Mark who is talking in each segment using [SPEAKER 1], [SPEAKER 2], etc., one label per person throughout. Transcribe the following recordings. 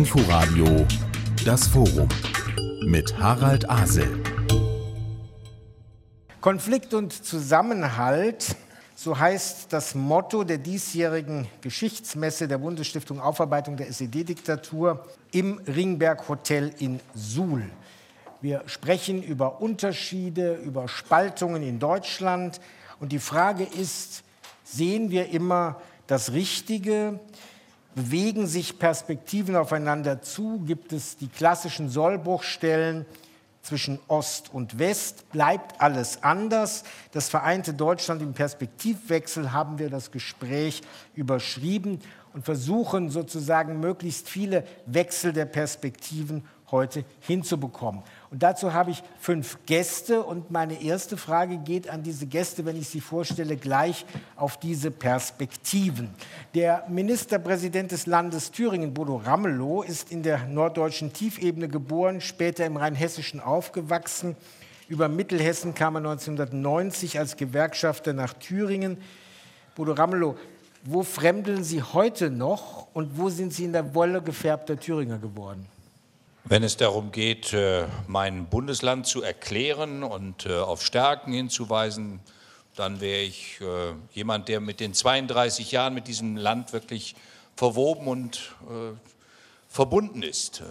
[SPEAKER 1] Inforadio Das Forum mit Harald Asel.
[SPEAKER 2] Konflikt und Zusammenhalt, so heißt das Motto der diesjährigen Geschichtsmesse der Bundesstiftung Aufarbeitung der SED-Diktatur im Ringberg Hotel in Suhl. Wir sprechen über Unterschiede, über Spaltungen in Deutschland. Und die Frage ist, sehen wir immer das Richtige? Bewegen sich Perspektiven aufeinander zu? Gibt es die klassischen Sollbruchstellen zwischen Ost und West? Bleibt alles anders? Das vereinte Deutschland im Perspektivwechsel haben wir das Gespräch überschrieben und versuchen sozusagen möglichst viele Wechsel der Perspektiven heute hinzubekommen. Und dazu habe ich fünf Gäste und meine erste Frage geht an diese Gäste, wenn ich sie vorstelle, gleich auf diese Perspektiven. Der Ministerpräsident des Landes Thüringen, Bodo Ramelow, ist in der norddeutschen Tiefebene geboren, später im Rheinhessischen aufgewachsen. Über Mittelhessen kam er 1990 als Gewerkschafter nach Thüringen. Bodo Ramelow, wo fremdeln Sie heute noch und wo sind Sie in der Wolle gefärbter Thüringer geworden?
[SPEAKER 3] Wenn es darum geht, äh, mein Bundesland zu erklären und äh, auf Stärken hinzuweisen, dann wäre ich äh, jemand, der mit den 32 Jahren mit diesem Land wirklich verwoben und verbunden ist.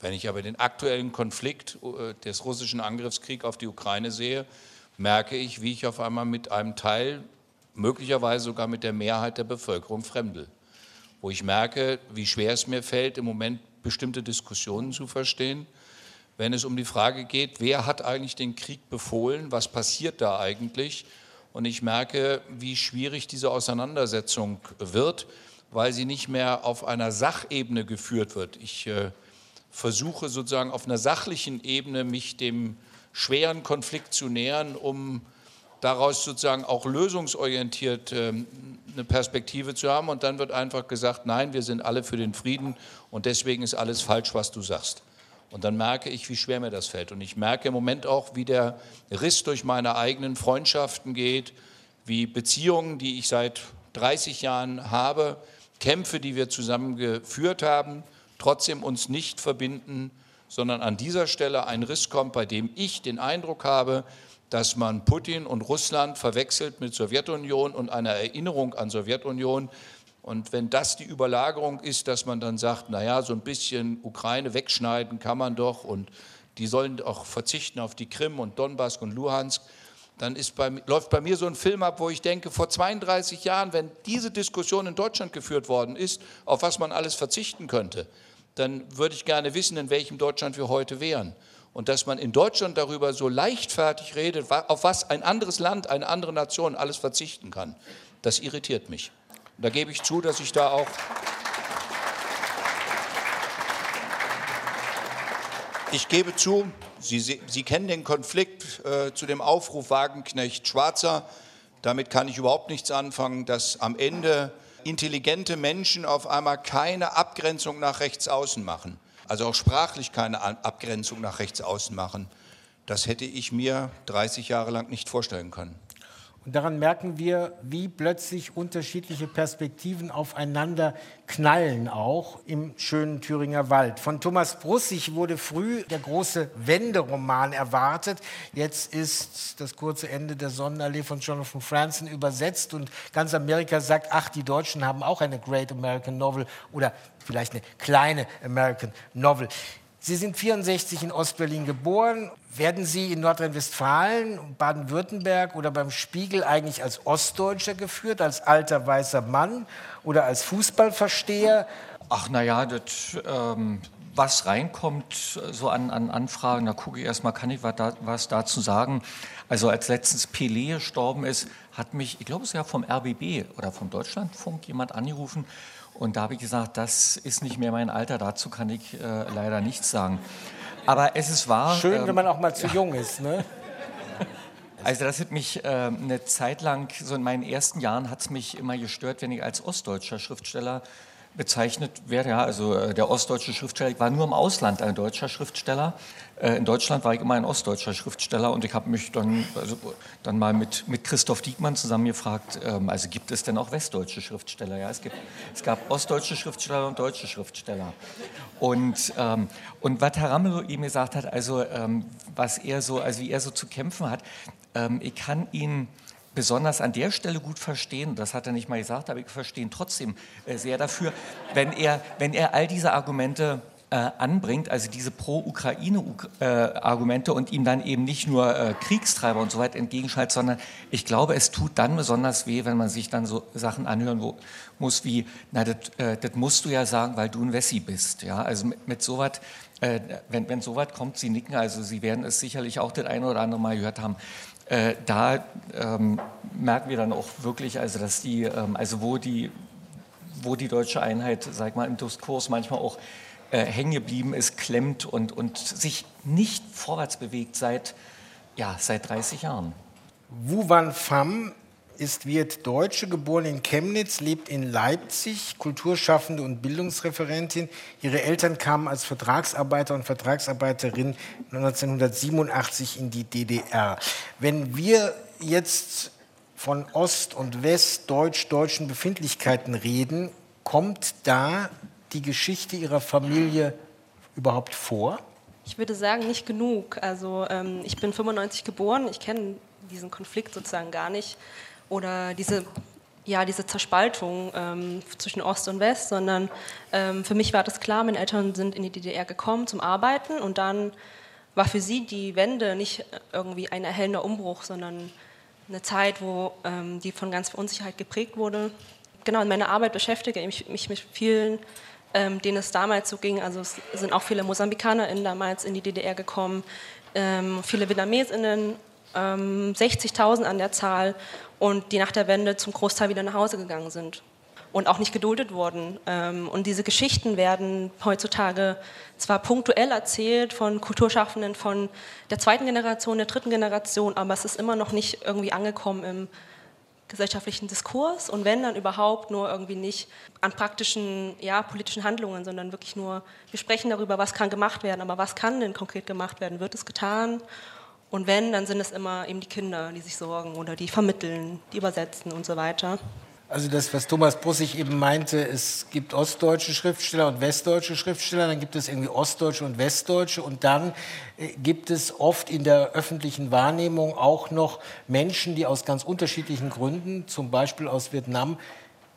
[SPEAKER 3] Wenn ich aber den aktuellen Konflikt des russischen Angriffskriegs auf die Ukraine sehe, merke ich, wie ich auf einmal mit einem Teil, möglicherweise sogar mit der Mehrheit der Bevölkerung fremdel. Wo ich merke, wie schwer es mir fällt, im Moment bestimmte Diskussionen zu verstehen. Wenn es um die Frage geht, wer hat eigentlich den Krieg befohlen, was passiert da eigentlich? Und ich merke, wie schwierig diese Auseinandersetzung wird, weil sie nicht mehr auf einer Sachebene geführt wird. Ich äh, versuche sozusagen auf einer sachlichen Ebene mich dem schweren Konflikt zu nähern, um daraus sozusagen auch lösungsorientiert äh, eine Perspektive zu haben. Und dann wird einfach gesagt, nein, wir sind alle für den Frieden und deswegen ist alles falsch, was du sagst. Und dann merke ich, wie schwer mir das fällt. Und ich merke im Moment auch, wie der Riss durch meine eigenen Freundschaften geht, wie Beziehungen, die ich seit 30 Jahren habe, Kämpfe, die wir zusammen geführt haben, trotzdem uns nicht verbinden, sondern an dieser Stelle ein Riss kommt, bei dem ich den Eindruck habe, dass man Putin und Russland verwechselt mit Sowjetunion und einer Erinnerung an Sowjetunion. Und wenn das die Überlagerung ist, dass man dann sagt, naja, so ein bisschen Ukraine wegschneiden kann man doch und die sollen auch verzichten auf die Krim und Donbass und Luhansk, dann bei, läuft bei mir so ein Film ab, wo ich denke, vor 32 Jahren, wenn diese Diskussion in Deutschland geführt worden ist, auf was man alles verzichten könnte, dann würde ich gerne wissen, in welchem Deutschland wir heute wären. Und dass man in Deutschland darüber so leichtfertig redet, auf was ein anderes Land, eine andere Nation alles verzichten kann, das irritiert mich. Und da gebe ich zu, dass ich da auch Ich gebe zu, Sie, Sie kennen den Konflikt äh, zu dem Aufruf Wagenknecht Schwarzer. Damit kann ich überhaupt nichts anfangen, dass am Ende intelligente Menschen auf einmal keine Abgrenzung nach rechts außen machen also auch sprachlich keine Abgrenzung nach rechts außen machen. Das hätte ich mir 30 Jahre lang nicht vorstellen können.
[SPEAKER 2] Und daran merken wir, wie plötzlich unterschiedliche Perspektiven aufeinander knallen, auch im schönen Thüringer Wald. Von Thomas Brussig wurde früh der große Wenderoman erwartet. Jetzt ist das kurze Ende der Sonnenallee von Jonathan Franzen übersetzt und ganz Amerika sagt, ach, die Deutschen haben auch eine Great American Novel oder vielleicht eine kleine American Novel. Sie sind 64 in Ostberlin geboren. Werden Sie in Nordrhein-Westfalen, Baden-Württemberg oder beim Spiegel eigentlich als Ostdeutscher geführt, als alter weißer Mann oder als Fußballversteher?
[SPEAKER 4] Ach naja, das, ähm, was reinkommt so an, an Anfragen, da gucke ich erstmal, kann ich was, da, was dazu sagen. Also als letztens Pelé gestorben ist, hat mich, ich glaube es ist ja vom RBB oder vom Deutschlandfunk jemand angerufen und da habe ich gesagt, das ist nicht mehr mein Alter, dazu kann ich äh, leider nichts sagen. Aber es ist wahr.
[SPEAKER 2] Schön, ähm, wenn man auch mal zu ja. jung ist, ne?
[SPEAKER 4] Also das hat mich äh, eine Zeit lang, so in meinen ersten Jahren hat es mich immer gestört, wenn ich als ostdeutscher Schriftsteller bezeichnet werde. Ja, also äh, der ostdeutsche Schriftsteller, ich war nur im Ausland ein deutscher Schriftsteller. Äh, in Deutschland war ich immer ein ostdeutscher Schriftsteller und ich habe mich dann, also, dann mal mit, mit Christoph Diekmann zusammen gefragt, ähm, also gibt es denn auch westdeutsche Schriftsteller? Ja, es, gibt, es gab ostdeutsche Schriftsteller und deutsche Schriftsteller. Und, ähm, und was Herr Ramelow ihm gesagt hat, also ähm, was er so, also wie er so zu kämpfen hat, ähm, ich kann ihn besonders an der Stelle gut verstehen, das hat er nicht mal gesagt, aber ich verstehe ihn trotzdem äh, sehr dafür, wenn er, wenn er all diese Argumente äh, anbringt, also diese Pro-Ukraine-Argumente äh, und ihm dann eben nicht nur äh, Kriegstreiber und so weiter entgegenschaltet, sondern ich glaube, es tut dann besonders weh, wenn man sich dann so Sachen anhören wo, muss wie, na, das äh, musst du ja sagen, weil du ein Wessi bist. Ja? Also mit, mit sowas, äh, wenn, wenn sowas kommt, Sie nicken, also Sie werden es sicherlich auch das eine oder andere Mal gehört haben, äh, da ähm, merken wir dann auch wirklich, also dass die, ähm, also wo die, wo die deutsche Einheit, sag mal, im Diskurs manchmal auch äh, hängen geblieben ist, klemmt und, und sich nicht vorwärts bewegt seit, ja, seit 30 Jahren.
[SPEAKER 2] Wu Wan Pham ist Wirt Deutsche, geboren in Chemnitz, lebt in Leipzig, Kulturschaffende und Bildungsreferentin. Ihre Eltern kamen als Vertragsarbeiter und Vertragsarbeiterin 1987 in die DDR. Wenn wir jetzt von Ost- und Westdeutsch-deutschen Befindlichkeiten reden, kommt da die Geschichte Ihrer Familie überhaupt vor?
[SPEAKER 5] Ich würde sagen, nicht genug. Also ähm, ich bin 95 geboren, ich kenne diesen Konflikt sozusagen gar nicht oder diese, ja, diese Zerspaltung ähm, zwischen Ost und West, sondern ähm, für mich war das klar, meine Eltern sind in die DDR gekommen zum Arbeiten und dann war für sie die Wende nicht irgendwie ein erhellender Umbruch, sondern eine Zeit, wo ähm, die von ganz viel Unsicherheit geprägt wurde. Genau, in meiner Arbeit beschäftige ich mich mit vielen, ähm, denen es damals so ging. Also es sind auch viele MosambikanerInnen damals in die DDR gekommen, ähm, viele VietnamesInnen, 60.000 ähm, an der Zahl und die nach der Wende zum Großteil wieder nach Hause gegangen sind und auch nicht geduldet wurden. Ähm, und diese Geschichten werden heutzutage zwar punktuell erzählt von Kulturschaffenden von der zweiten Generation, der dritten Generation, aber es ist immer noch nicht irgendwie angekommen im gesellschaftlichen Diskurs und wenn dann überhaupt nur irgendwie nicht an praktischen ja, politischen Handlungen, sondern wirklich nur, wir sprechen darüber, was kann gemacht werden, aber was kann denn konkret gemacht werden? Wird es getan? Und wenn, dann sind es immer eben die Kinder, die sich sorgen oder die vermitteln, die übersetzen und so weiter.
[SPEAKER 2] Also das, was Thomas Brussig eben meinte, es gibt ostdeutsche Schriftsteller und westdeutsche Schriftsteller, dann gibt es irgendwie ostdeutsche und westdeutsche und dann äh, gibt es oft in der öffentlichen Wahrnehmung auch noch Menschen, die aus ganz unterschiedlichen Gründen, zum Beispiel aus Vietnam,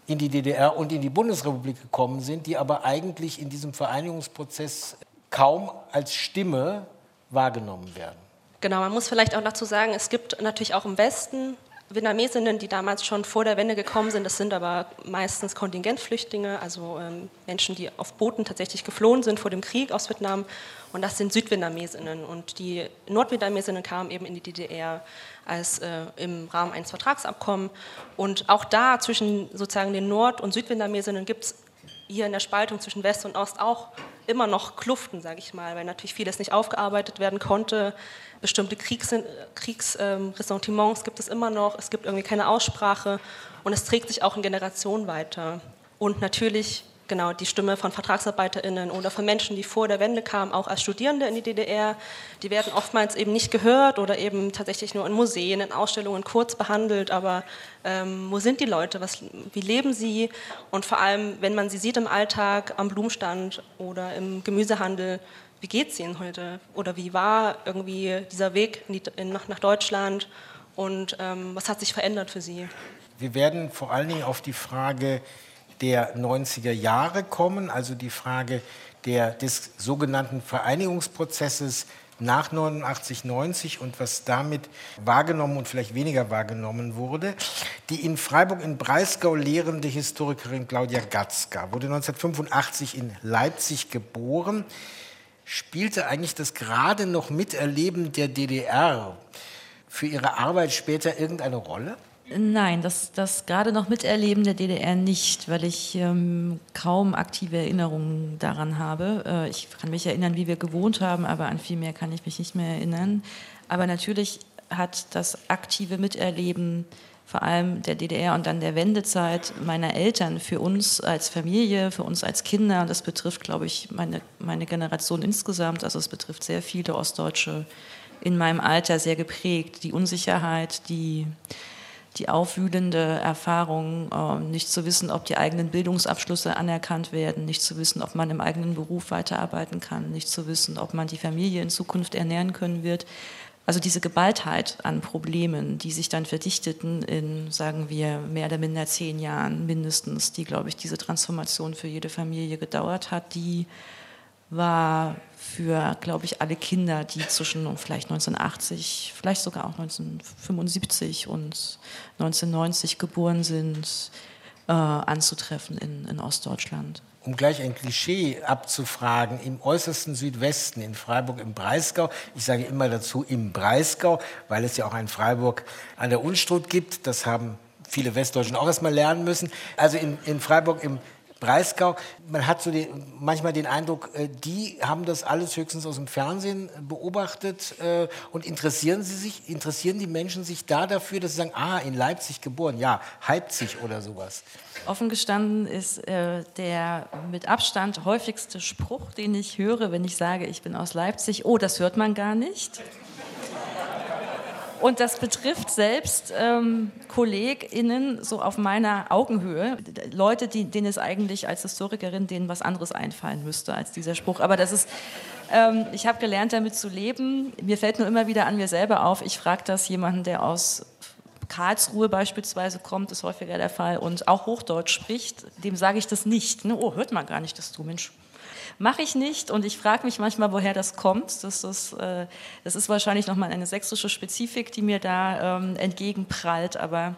[SPEAKER 2] in die DDR und in die Bundesrepublik gekommen sind, die aber eigentlich in diesem Vereinigungsprozess kaum als Stimme wahrgenommen werden.
[SPEAKER 5] Genau, man muss vielleicht auch dazu sagen, es gibt natürlich auch im Westen Vietnamesinnen, die damals schon vor der Wende gekommen sind. Das sind aber meistens Kontingentflüchtlinge, also ähm, Menschen, die auf Booten tatsächlich geflohen sind vor dem Krieg aus Vietnam. Und das sind Südvietnamesinnen. Und die Nordvietnamesinnen kamen eben in die DDR als äh, im Rahmen eines Vertragsabkommens. Und auch da zwischen sozusagen den Nord- und Südvietnamesinnen gibt es hier in der Spaltung zwischen West und Ost auch immer noch Kluften, sage ich mal, weil natürlich vieles nicht aufgearbeitet werden konnte. Bestimmte Kriegsressentiments ähm, gibt es immer noch. Es gibt irgendwie keine Aussprache und es trägt sich auch in Generationen weiter. Und natürlich genau die Stimme von VertragsarbeiterInnen oder von Menschen, die vor der Wende kamen, auch als Studierende in die DDR, die werden oftmals eben nicht gehört oder eben tatsächlich nur in Museen, in Ausstellungen kurz behandelt. Aber ähm, wo sind die Leute? Was, wie leben sie? Und vor allem, wenn man sie sieht im Alltag, am Blumenstand oder im Gemüsehandel, wie geht es ihnen heute? Oder wie war irgendwie dieser Weg in die, in, nach, nach, Deutschland? Und ähm, was hat sich verändert für sie?
[SPEAKER 2] Wir werden vor allen Dingen auf die Frage der 90er Jahre kommen, also die Frage der, des sogenannten Vereinigungsprozesses nach 89, 90 und was damit wahrgenommen und vielleicht weniger wahrgenommen wurde. Die in Freiburg in Breisgau lehrende Historikerin Claudia Gatzka wurde 1985 in Leipzig geboren, spielte eigentlich das gerade noch Miterleben der DDR für ihre Arbeit später irgendeine Rolle?
[SPEAKER 6] Nein, das, das gerade noch Miterleben der DDR nicht, weil ich ähm, kaum aktive Erinnerungen daran habe. Äh, ich kann mich erinnern, wie wir gewohnt haben, aber an viel mehr kann ich mich nicht mehr erinnern. Aber natürlich hat das aktive Miterleben vor allem der DDR und dann der Wendezeit meiner Eltern für uns als Familie, für uns als Kinder, das betrifft, glaube ich, meine, meine Generation insgesamt, also es betrifft sehr viele Ostdeutsche in meinem Alter sehr geprägt. Die Unsicherheit, die, die aufwühlende Erfahrung, äh, nicht zu wissen, ob die eigenen Bildungsabschlüsse anerkannt werden, nicht zu wissen, ob man im eigenen Beruf weiterarbeiten kann, nicht zu wissen, ob man die Familie in Zukunft ernähren können wird. Also diese Geballtheit an Problemen, die sich dann verdichteten in, sagen wir, mehr oder minder zehn Jahren mindestens, die, glaube ich, diese Transformation für jede Familie gedauert hat, die war für, glaube ich, alle Kinder, die zwischen vielleicht 1980, vielleicht sogar auch 1975 und 1990 geboren sind, äh, anzutreffen in, in Ostdeutschland
[SPEAKER 2] um gleich ein Klischee abzufragen, im äußersten Südwesten, in Freiburg im Breisgau, ich sage immer dazu im Breisgau, weil es ja auch ein Freiburg an der Unstrut gibt, das haben viele Westdeutschen auch erstmal lernen müssen. Also in, in Freiburg im Breisgau, man hat so die, manchmal den Eindruck, äh, die haben das alles höchstens aus dem Fernsehen beobachtet äh, und interessieren sie sich, interessieren die Menschen sich da dafür, dass sie sagen, ah, in Leipzig geboren, ja, Leipzig oder sowas.
[SPEAKER 6] Offen gestanden ist äh, der mit Abstand häufigste Spruch, den ich höre, wenn ich sage, ich bin aus Leipzig, oh, das hört man gar nicht. Und das betrifft selbst ähm, KollegInnen so auf meiner Augenhöhe. Leute, die, denen es eigentlich als Historikerin denen was anderes einfallen müsste als dieser Spruch. Aber das ist, ähm, ich habe gelernt, damit zu leben. Mir fällt nur immer wieder an mir selber auf. Ich frage das jemanden, der aus Karlsruhe beispielsweise kommt, ist häufiger der Fall, und auch Hochdeutsch spricht, dem sage ich das nicht. Ne? Oh, hört man gar nicht, dass du Mensch Mache ich nicht und ich frage mich manchmal, woher das kommt. Das ist, äh, das ist wahrscheinlich nochmal eine sächsische Spezifik, die mir da ähm, entgegenprallt. Aber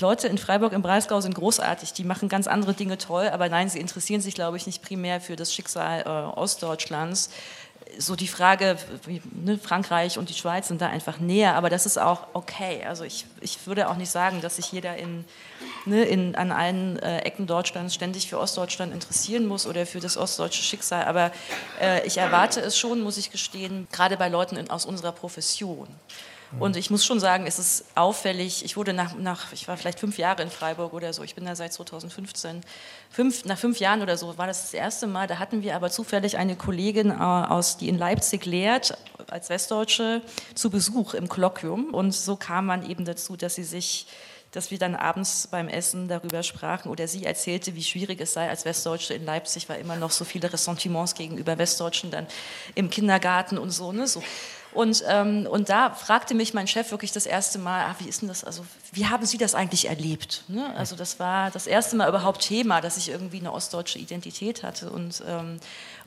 [SPEAKER 6] Leute in Freiburg im Breisgau sind großartig, die machen ganz andere Dinge toll, aber nein, sie interessieren sich, glaube ich, nicht primär für das Schicksal äh, Ostdeutschlands so die Frage, ne, Frankreich und die Schweiz sind da einfach näher, aber das ist auch okay. Also ich, ich würde auch nicht sagen, dass sich jeder in, ne, in, an allen äh, Ecken Deutschlands ständig für Ostdeutschland interessieren muss oder für das ostdeutsche Schicksal, aber äh, ich erwarte es schon, muss ich gestehen, gerade bei Leuten in, aus unserer Profession. Und ich muss schon sagen, es ist auffällig. Ich wurde nach, nach, ich war vielleicht fünf Jahre in Freiburg oder so. Ich bin da seit 2015. Fünf, nach fünf Jahren oder so war das das erste Mal. Da hatten wir aber zufällig eine Kollegin äh, aus, die in Leipzig lehrt, als Westdeutsche, zu Besuch im Kolloquium. Und so kam man eben dazu, dass sie sich dass wir dann abends beim Essen darüber sprachen oder sie erzählte, wie schwierig es sei als Westdeutsche in Leipzig, weil immer noch so viele Ressentiments gegenüber Westdeutschen dann im Kindergarten und so. Ne? so. Und, ähm, und da fragte mich mein Chef wirklich das erste Mal, ah, wie ist denn das, also wie haben Sie das eigentlich erlebt? Ne? Also das war das erste Mal überhaupt Thema, dass ich irgendwie eine ostdeutsche Identität hatte. Und, ähm,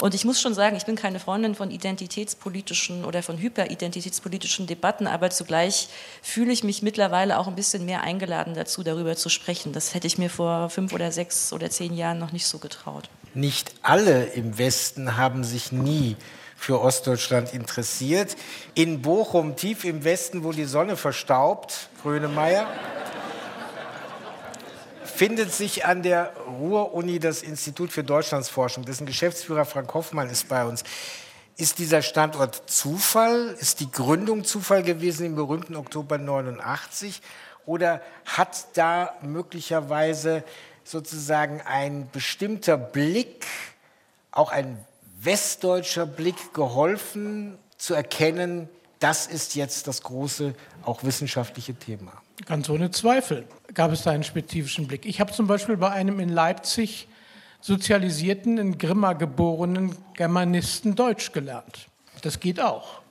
[SPEAKER 6] und ich muss schon sagen, ich bin keine Freundin von identitätspolitischen oder von hyperidentitätspolitischen Debatten, aber zugleich fühle ich mich mittlerweile auch ein bisschen mehr eingeladen dazu, darüber zu sprechen. Das hätte ich mir vor fünf oder sechs oder zehn Jahren noch nicht so getraut.
[SPEAKER 2] Nicht alle im Westen haben sich nie für Ostdeutschland interessiert. In Bochum, tief im Westen, wo die Sonne verstaubt, Grönemeyer, findet sich an der Ruhr-Uni das Institut für Deutschlandsforschung. Dessen Geschäftsführer Frank Hoffmann ist bei uns. Ist dieser Standort Zufall? Ist die Gründung Zufall gewesen im berühmten Oktober 89? Oder hat da möglicherweise sozusagen ein bestimmter Blick, auch ein westdeutscher Blick geholfen zu erkennen, das ist jetzt das große, auch wissenschaftliche Thema?
[SPEAKER 7] Ganz ohne Zweifel gab es da einen spezifischen Blick. Ich habe zum Beispiel bei einem in Leipzig sozialisierten, in Grimma geborenen Germanisten Deutsch gelernt. Das geht auch.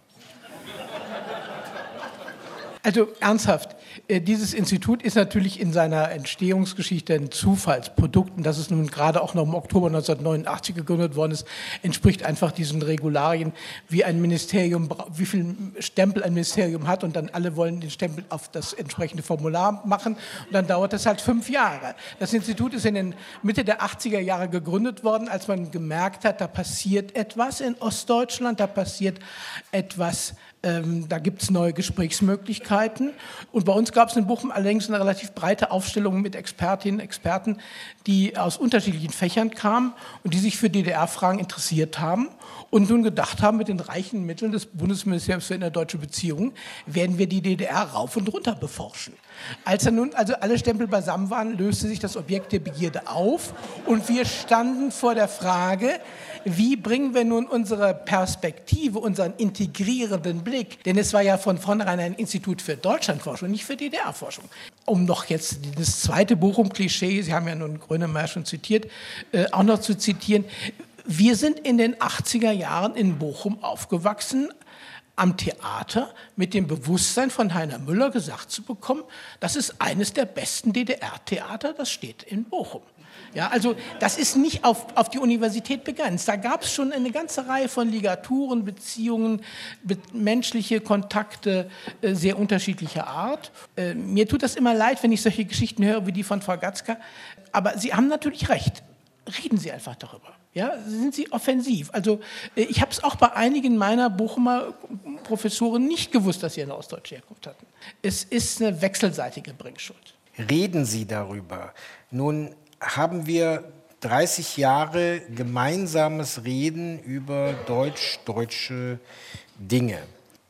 [SPEAKER 7] Also ernsthaft, äh, dieses Institut ist natürlich in seiner Entstehungsgeschichte ein Zufallsprodukt und dass es nun gerade auch noch im Oktober 1989 gegründet worden ist, entspricht einfach diesen Regularien, wie ein Ministerium, wie viel Stempel ein Ministerium hat und dann alle wollen den Stempel auf das entsprechende Formular machen und dann dauert das halt fünf Jahre. Das Institut ist in den Mitte der 80er Jahre gegründet worden, als man gemerkt hat, da passiert etwas in Ostdeutschland, da passiert etwas ähm, da gibt es neue Gesprächsmöglichkeiten. Und bei uns gab es in Bochum allerdings eine relativ breite Aufstellung mit Expertinnen und Experten, die aus unterschiedlichen Fächern kamen und die sich für DDR-Fragen interessiert haben und nun gedacht haben, mit den reichen Mitteln des Bundesministeriums für innerdeutsche Beziehungen werden wir die DDR rauf und runter beforschen. Als dann nun also alle Stempel beisammen waren, löste sich das Objekt der Begierde auf und wir standen vor der Frage, wie bringen wir nun unsere Perspektive, unseren integrierenden Blick, denn es war ja von vornherein ein Institut für Deutschlandforschung, nicht für DDR-Forschung. Um noch jetzt das zweite Bochum-Klischee, Sie haben ja nun Grönemeyer schon zitiert, äh, auch noch zu zitieren. Wir sind in den 80er Jahren in Bochum aufgewachsen, am Theater mit dem Bewusstsein von Heiner Müller gesagt zu bekommen, das ist eines der besten DDR-Theater, das steht in Bochum. Ja, also das ist nicht auf, auf die Universität begrenzt. Da gab es schon eine ganze Reihe von Ligaturen, Beziehungen, be menschliche Kontakte äh, sehr unterschiedlicher Art. Äh, mir tut das immer leid, wenn ich solche Geschichten höre wie die von Frau Gatzka. Aber Sie haben natürlich recht. Reden Sie einfach darüber. Ja, sind Sie offensiv? Also äh, ich habe es auch bei einigen meiner Bochumer Professoren nicht gewusst, dass sie eine ostdeutsche Herkunft hatten. Es ist eine wechselseitige Bringschuld.
[SPEAKER 2] Reden Sie darüber. Nun haben wir 30 Jahre gemeinsames Reden über deutsch-deutsche Dinge.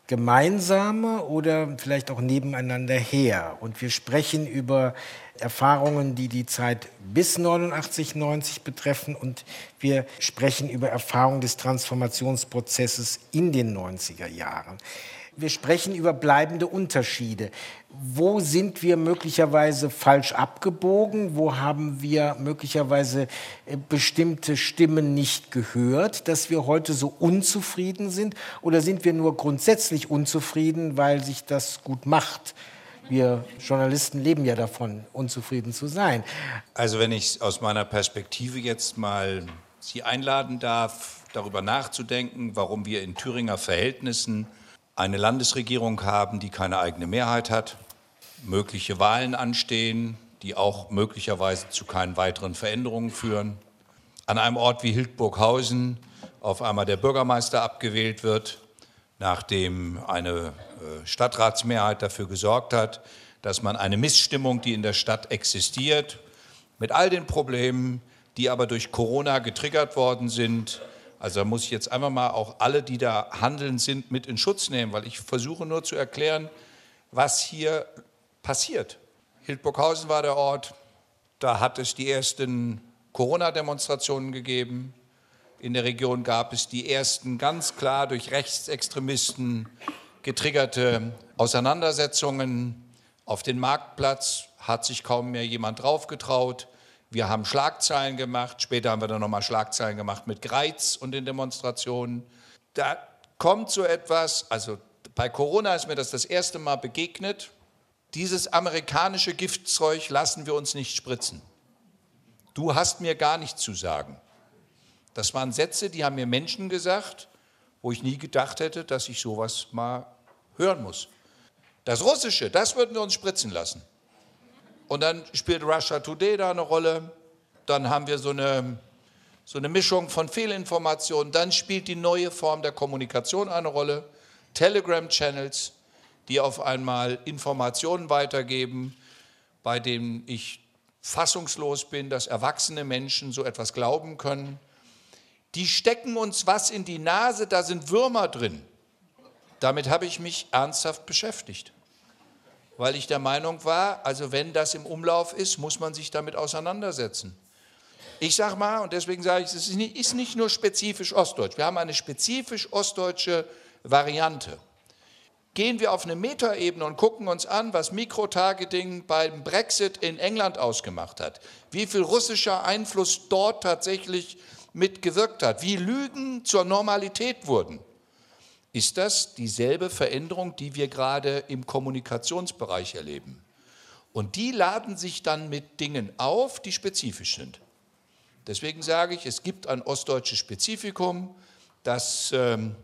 [SPEAKER 2] Gemeinsame oder vielleicht auch nebeneinander her. Und wir sprechen über Erfahrungen, die die Zeit bis 89, 90 betreffen und wir sprechen über Erfahrungen des Transformationsprozesses in den 90er Jahren. Wir sprechen über bleibende Unterschiede. Wo sind wir möglicherweise falsch abgebogen? Wo haben wir möglicherweise äh, bestimmte Stimmen nicht gehört, dass wir heute so unzufrieden sind? Oder sind wir nur grundsätzlich unzufrieden, weil sich das gut macht? Wir Journalisten leben ja davon, unzufrieden zu sein.
[SPEAKER 3] Also wenn ich aus meiner Perspektive jetzt mal Sie einladen darf, darüber nachzudenken, warum wir in Thüringer Verhältnissen eine Landesregierung haben, die keine eigene Mehrheit hat, mögliche Wahlen anstehen, die auch möglicherweise zu keinen weiteren Veränderungen führen, an einem Ort wie Hildburghausen auf einmal der Bürgermeister abgewählt wird, nachdem eine äh, Stadtratsmehrheit dafür gesorgt hat, dass man eine Missstimmung, die in der Stadt existiert, mit all den Problemen, die aber durch Corona getriggert worden sind, also da muss ich jetzt einfach mal auch alle, die da handeln sind, mit in Schutz nehmen, weil ich versuche nur zu erklären, was hier passiert. Hildburghausen war der Ort, da hat es die ersten Corona-Demonstrationen gegeben. In der Region gab es die ersten ganz klar durch Rechtsextremisten getriggerte Auseinandersetzungen. Auf den Marktplatz hat sich kaum mehr jemand draufgetraut. Wir haben Schlagzeilen gemacht, später haben wir dann nochmal Schlagzeilen gemacht mit Greiz und den Demonstrationen. Da kommt so etwas, also bei Corona ist mir das das erste Mal begegnet. Dieses amerikanische Giftzeug lassen wir uns nicht spritzen. Du hast mir gar nichts zu sagen. Das waren Sätze, die haben mir Menschen gesagt, wo ich nie gedacht hätte, dass ich sowas mal hören muss. Das Russische, das würden wir uns spritzen lassen. Und dann spielt Russia Today da eine Rolle. Dann haben wir so eine, so eine Mischung von Fehlinformationen. Dann spielt die neue Form der Kommunikation eine Rolle. Telegram-Channels, die auf einmal Informationen weitergeben, bei denen ich fassungslos bin, dass erwachsene Menschen so etwas glauben können. Die stecken uns was in die Nase, da sind Würmer drin. Damit habe ich mich ernsthaft beschäftigt weil ich der Meinung war, also wenn das im Umlauf ist, muss man sich damit auseinandersetzen. Ich sage mal, und deswegen sage ich, es ist nicht, ist nicht nur spezifisch ostdeutsch, wir haben eine spezifisch ostdeutsche Variante. Gehen wir auf eine Metaebene und gucken uns an, was Mikrotargeting beim Brexit in England ausgemacht hat, wie viel russischer Einfluss dort tatsächlich mitgewirkt hat, wie Lügen zur Normalität wurden ist das dieselbe Veränderung, die wir gerade im Kommunikationsbereich erleben. Und die laden sich dann mit Dingen auf, die spezifisch sind. Deswegen sage ich, es gibt ein ostdeutsches Spezifikum, das ähm,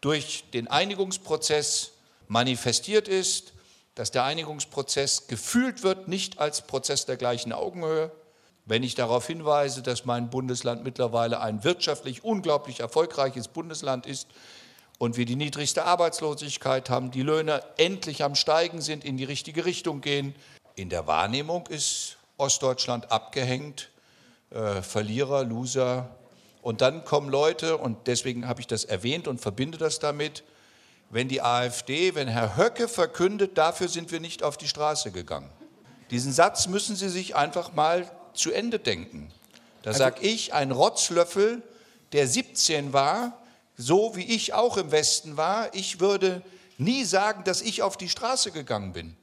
[SPEAKER 3] durch den Einigungsprozess manifestiert ist, dass der Einigungsprozess gefühlt wird, nicht als Prozess der gleichen Augenhöhe. Wenn ich darauf hinweise, dass mein Bundesland mittlerweile ein wirtschaftlich unglaublich erfolgreiches Bundesland ist, und wir die niedrigste Arbeitslosigkeit haben, die Löhne endlich am Steigen sind, in die richtige Richtung gehen. In der Wahrnehmung ist Ostdeutschland abgehängt, äh, Verlierer, Loser. Und dann kommen Leute, und deswegen habe ich das erwähnt und verbinde das damit, wenn die AfD, wenn Herr Höcke verkündet, dafür sind wir nicht auf die Straße gegangen. Diesen Satz müssen Sie sich einfach mal zu Ende denken. Da also, sage ich, ein Rotzlöffel, der 17 war, so wie ich auch im Westen war, ich würde nie sagen, dass ich auf die Straße gegangen bin.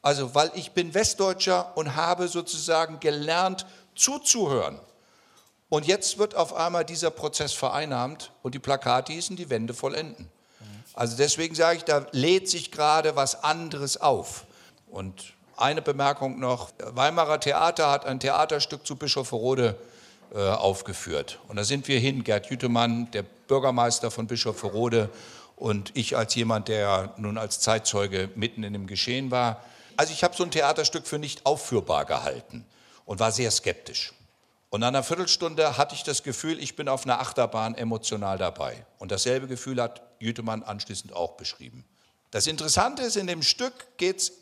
[SPEAKER 3] Also, weil ich bin Westdeutscher und habe sozusagen gelernt zuzuhören. Und jetzt wird auf einmal dieser Prozess vereinnahmt und die Plakate hießen die Wände vollenden. Also deswegen sage ich, da lädt sich gerade was anderes auf. Und eine Bemerkung noch, Weimarer Theater hat ein Theaterstück zu Bischofferode äh, aufgeführt. Und da sind wir hin, Gerd Jütemann, der Bürgermeister von Bischofferode und ich als jemand, der nun als Zeitzeuge mitten in dem Geschehen war. Also ich habe so ein Theaterstück für nicht aufführbar gehalten und war sehr skeptisch. Und nach einer Viertelstunde hatte ich das Gefühl, ich bin auf einer Achterbahn emotional dabei. Und dasselbe Gefühl hat Jütemann anschließend auch beschrieben. Das Interessante ist, in dem Stück geht es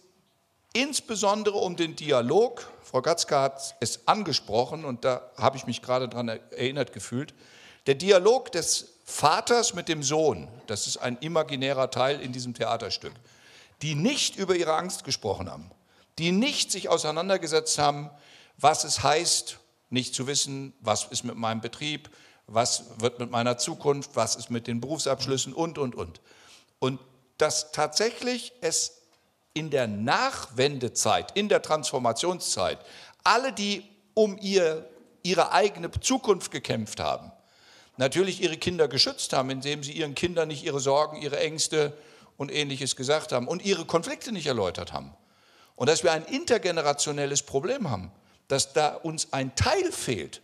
[SPEAKER 3] insbesondere um den Dialog. Frau Gatzka hat es angesprochen und da habe ich mich gerade daran erinnert gefühlt. Der Dialog des Vaters mit dem Sohn, das ist ein imaginärer Teil in diesem Theaterstück, die nicht über ihre Angst gesprochen haben, die nicht sich auseinandergesetzt haben, was es heißt, nicht zu wissen, was ist mit meinem Betrieb, was wird mit meiner Zukunft, was ist mit den Berufsabschlüssen und, und, und. Und dass tatsächlich es in der Nachwendezeit, in der Transformationszeit, alle, die um ihr, ihre eigene Zukunft gekämpft haben, natürlich ihre Kinder geschützt haben, indem sie ihren Kindern nicht ihre Sorgen, ihre Ängste und ähnliches gesagt haben und ihre Konflikte nicht erläutert haben. Und dass wir ein intergenerationelles Problem haben dass da uns ein Teil fehlt.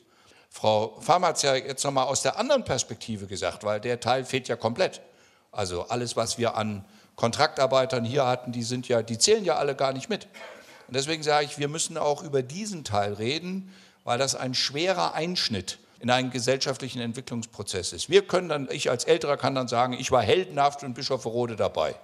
[SPEAKER 3] Frau Farmer hat es ja jetzt nochmal aus der anderen Perspektive gesagt, weil der Teil fehlt ja komplett. Also alles, was wir an Kontraktarbeitern hier hatten, die sind ja, die zählen ja alle gar nicht mit. Und deswegen sage ich, wir müssen auch über diesen Teil reden, weil das ein schwerer Einschnitt in einen gesellschaftlichen Entwicklungsprozess ist. Wir können dann, ich als Älterer kann dann sagen, ich war heldenhaft in Bischofferode dabei.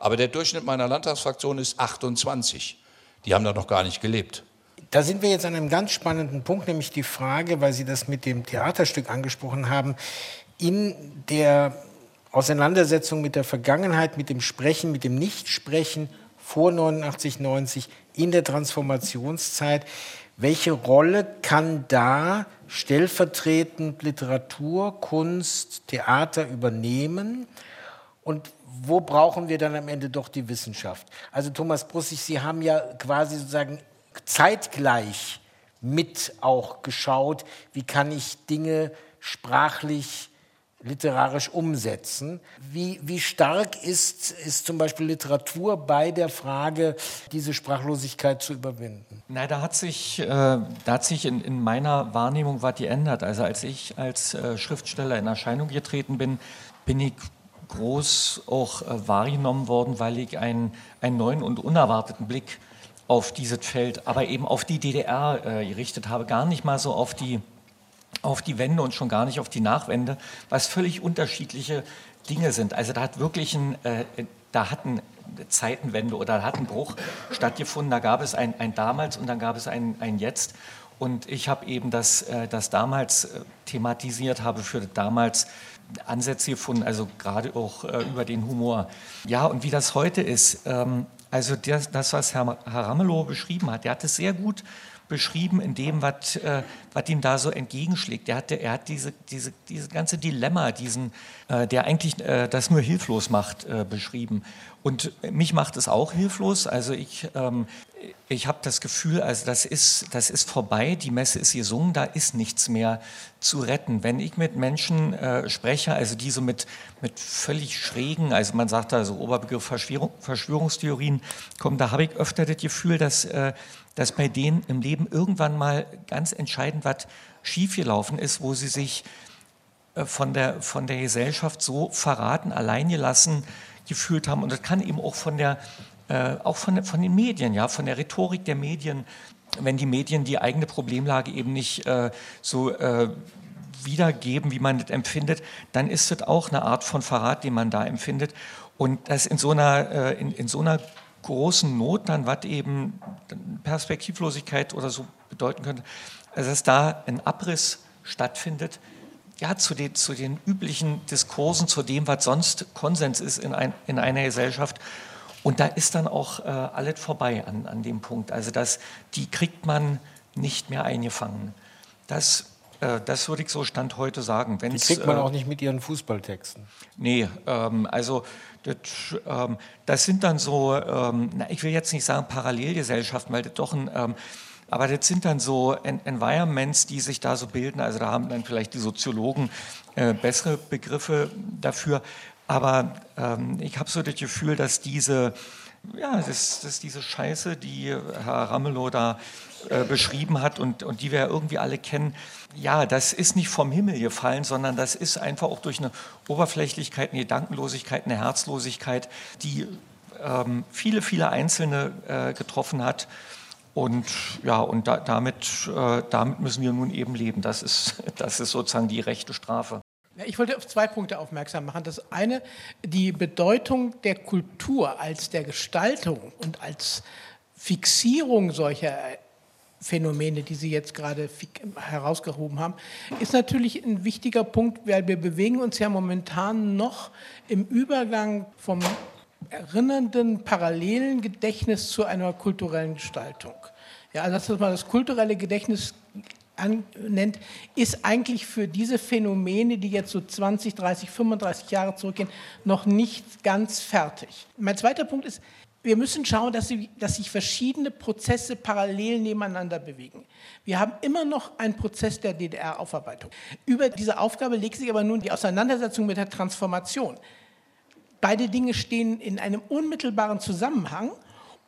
[SPEAKER 3] Aber der Durchschnitt meiner Landtagsfraktion ist 28. Die haben da noch gar nicht gelebt.
[SPEAKER 2] Da sind wir jetzt an einem ganz spannenden Punkt, nämlich die Frage, weil Sie das mit dem Theaterstück angesprochen haben, in der Auseinandersetzung mit der Vergangenheit, mit dem Sprechen, mit dem Nichtsprechen vor 89, 90, in der Transformationszeit. Welche Rolle kann da stellvertretend Literatur, Kunst, Theater übernehmen? Und wo brauchen wir dann am Ende doch die Wissenschaft? Also Thomas Brussig, Sie haben ja quasi sozusagen zeitgleich mit auch geschaut, wie kann ich Dinge sprachlich, literarisch umsetzen. Wie, wie stark ist, ist zum Beispiel Literatur bei der Frage, diese Sprachlosigkeit zu überwinden?
[SPEAKER 4] Na, da hat sich, äh, da hat sich in, in meiner Wahrnehmung was geändert. Also als ich als äh, Schriftsteller in Erscheinung getreten bin, bin ich groß auch äh, wahrgenommen worden, weil ich einen, einen neuen und unerwarteten Blick auf dieses Feld, aber eben auf die DDR äh, gerichtet habe, gar nicht mal so auf die, auf die Wende und schon gar nicht auf die Nachwende, was völlig unterschiedliche Dinge sind. Also da hat wirklich ein, äh, da hat Zeitenwende oder da hat ein Bruch stattgefunden. Da gab es ein, ein damals und dann gab es ein, ein jetzt. Und ich habe eben das, äh, das damals äh, thematisiert, habe für damals Ansätze gefunden, also gerade auch äh, über den Humor. Ja, und wie das heute ist, ähm, also das, das, was Herr, Herr Ramelow beschrieben hat, der hat es sehr gut beschrieben in dem, was, äh, was ihm da so entgegenschlägt. Er, hatte, er hat diese, diese, diese ganze Dilemma, diesen, äh, der eigentlich äh, das nur hilflos macht, äh, beschrieben. Und mich macht es auch hilflos. Also ich, ähm, ich habe das Gefühl, also das ist, das ist vorbei, die Messe ist gesungen, da ist nichts mehr zu retten. Wenn ich mit Menschen äh, spreche, also die so mit, mit völlig schrägen, also man sagt da so Oberbegriff Verschwörung, Verschwörungstheorien kommen, da habe ich öfter das Gefühl, dass, äh, dass bei denen im Leben irgendwann mal ganz entscheidend was schiefgelaufen ist, wo sie sich äh, von der, von der Gesellschaft so verraten, alleingelassen gefühlt haben. Und das kann eben auch von der äh, auch von, von den Medien, ja, von der Rhetorik der Medien, wenn die Medien die eigene Problemlage eben nicht äh, so äh, wiedergeben, wie man das empfindet, dann ist das auch eine Art von Verrat, den man da empfindet. Und das in so einer, äh, in, in so einer großen Not dann, was eben Perspektivlosigkeit oder so bedeuten könnte, also dass da ein Abriss stattfindet, ja, zu den, zu den üblichen Diskursen, zu dem, was sonst Konsens ist in, ein, in einer Gesellschaft. Und da ist dann auch äh, alles vorbei an, an dem Punkt. Also das, die kriegt man nicht mehr eingefangen. Das, äh, das würde ich so Stand heute sagen.
[SPEAKER 2] Wenn's, die kriegt man äh, auch nicht mit ihren Fußballtexten.
[SPEAKER 4] Nee, ähm, also das, ähm, das, sind dann so, ähm, ich will jetzt nicht sagen Parallelgesellschaften, weil das doch ein ähm, aber das sind dann so Environments, die sich da so bilden. Also da haben dann vielleicht die Soziologen äh, bessere Begriffe dafür. Aber ähm, ich habe so das Gefühl, dass diese, ja, das, das diese Scheiße, die Herr Ramelow da äh, beschrieben hat und, und die wir ja irgendwie alle kennen, ja, das ist nicht vom Himmel gefallen, sondern das ist einfach auch durch eine Oberflächlichkeit, eine Gedankenlosigkeit, eine Herzlosigkeit, die ähm, viele, viele Einzelne äh, getroffen hat und ja, und da, damit, äh, damit müssen wir nun eben leben. Das ist, das ist sozusagen die rechte Strafe.
[SPEAKER 7] Ich wollte auf zwei Punkte aufmerksam machen. Das eine, die Bedeutung der Kultur als der Gestaltung und als Fixierung solcher Phänomene, die Sie jetzt gerade herausgehoben haben, ist natürlich ein wichtiger Punkt, weil wir bewegen uns ja momentan noch im Übergang vom erinnernden, parallelen Gedächtnis zu einer kulturellen Gestaltung. Ja, also das, was man das kulturelle Gedächtnis nennt, ist eigentlich für diese Phänomene, die jetzt so 20, 30, 35 Jahre zurückgehen, noch nicht ganz fertig. Mein zweiter Punkt ist, wir müssen schauen, dass, sie, dass, sich verschiedene Prozesse parallel nebeneinander bewegen. Wir haben immer noch einen Prozess der DDR-Aufarbeitung. Über diese Aufgabe legt sich aber nun die Auseinandersetzung mit der Transformation. Beide Dinge stehen in einem unmittelbaren Zusammenhang.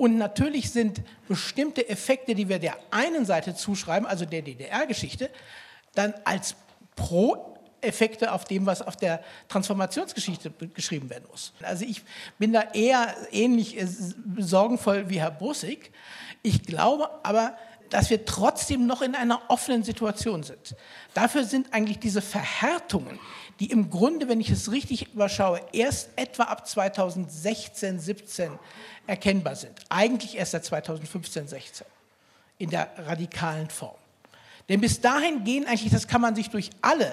[SPEAKER 7] Und natürlich sind bestimmte Effekte, die wir der einen Seite zuschreiben, also der DDR-Geschichte, dann als Pro-Effekte auf dem, was auf der Transformationsgeschichte geschrieben werden muss. Also ich bin da eher ähnlich äh, sorgenvoll wie Herr Bussig. Ich glaube aber, dass wir trotzdem noch in einer offenen Situation sind. Dafür sind eigentlich diese Verhärtungen, die im Grunde, wenn ich es richtig überschaue, erst etwa ab 2016, 17 erkennbar sind. Eigentlich erst seit 2015, 16 in der radikalen Form. Denn bis dahin gehen eigentlich, das kann man sich durch alle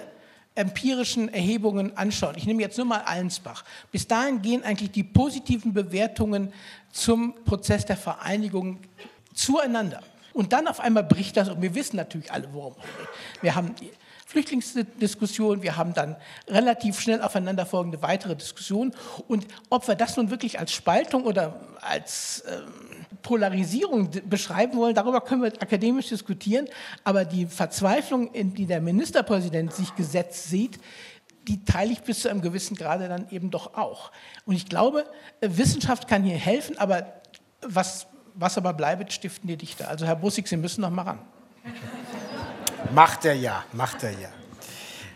[SPEAKER 7] empirischen Erhebungen anschauen. Ich nehme jetzt nur mal Allensbach. Bis dahin gehen eigentlich die positiven Bewertungen zum Prozess der Vereinigung zueinander. Und dann auf einmal bricht das und wir wissen natürlich alle, worum es geht. Wir haben die Flüchtlingsdiskussion, wir haben dann relativ schnell aufeinanderfolgende weitere Diskussionen. Und ob wir das nun wirklich als Spaltung oder als ähm, Polarisierung beschreiben wollen, darüber können wir akademisch diskutieren. Aber die Verzweiflung, in die der Ministerpräsident sich gesetzt sieht, die teile ich bis zu einem gewissen Grade dann eben doch auch. Und ich glaube, äh, Wissenschaft kann hier helfen, aber was, was aber bleibt, stiften die Dichter. Also Herr Bussig, Sie müssen noch mal ran.
[SPEAKER 2] Macht er ja, macht er ja.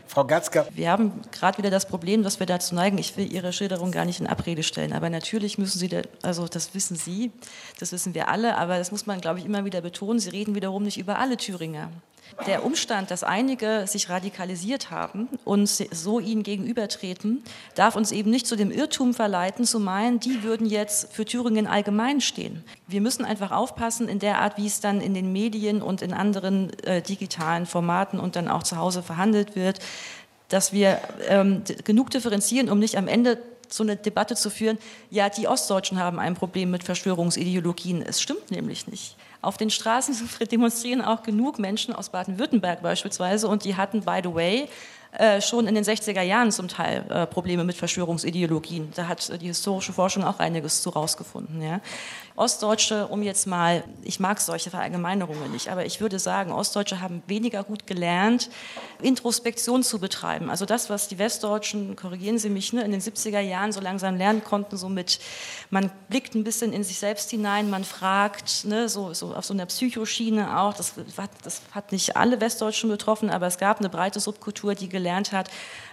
[SPEAKER 2] Frau Gatzka.
[SPEAKER 6] Wir haben gerade wieder das Problem, dass wir dazu neigen, ich will Ihre Schilderung gar nicht in Abrede stellen, aber natürlich müssen Sie, da, also das wissen Sie, das wissen wir alle, aber das muss man, glaube ich, immer wieder betonen, Sie reden wiederum nicht über alle Thüringer. Der Umstand, dass einige sich radikalisiert haben und so ihnen gegenübertreten, darf uns eben nicht zu dem Irrtum verleiten, zu meinen, die würden jetzt für Thüringen allgemein stehen. Wir müssen einfach aufpassen in der Art, wie es dann in den Medien und in anderen äh, digitalen Formaten und dann auch zu Hause verhandelt wird, dass wir ähm, genug differenzieren, um nicht am Ende so eine Debatte zu führen, ja, die Ostdeutschen haben ein Problem mit Verschwörungsideologien. Es stimmt nämlich nicht. Auf den Straßen demonstrieren auch genug Menschen aus Baden-Württemberg beispielsweise und die hatten, by the way, äh, schon in den 60er Jahren zum Teil äh, Probleme mit Verschwörungsideologien. Da hat äh, die historische Forschung auch einiges zu rausgefunden. Ostdeutsche, um jetzt mal, ich mag solche Verallgemeinerungen nicht, aber ich würde sagen, Ostdeutsche haben weniger gut gelernt, Introspektion zu betreiben. Also das, was die Westdeutschen, korrigieren Sie mich, ne, in den 70er Jahren so langsam lernen konnten, so mit, man blickt ein bisschen in sich selbst hinein, man fragt, ne, so, so auf so einer Psychoschiene auch, das, das hat nicht alle Westdeutschen betroffen, aber es gab eine breite Subkultur, die gelernt hat,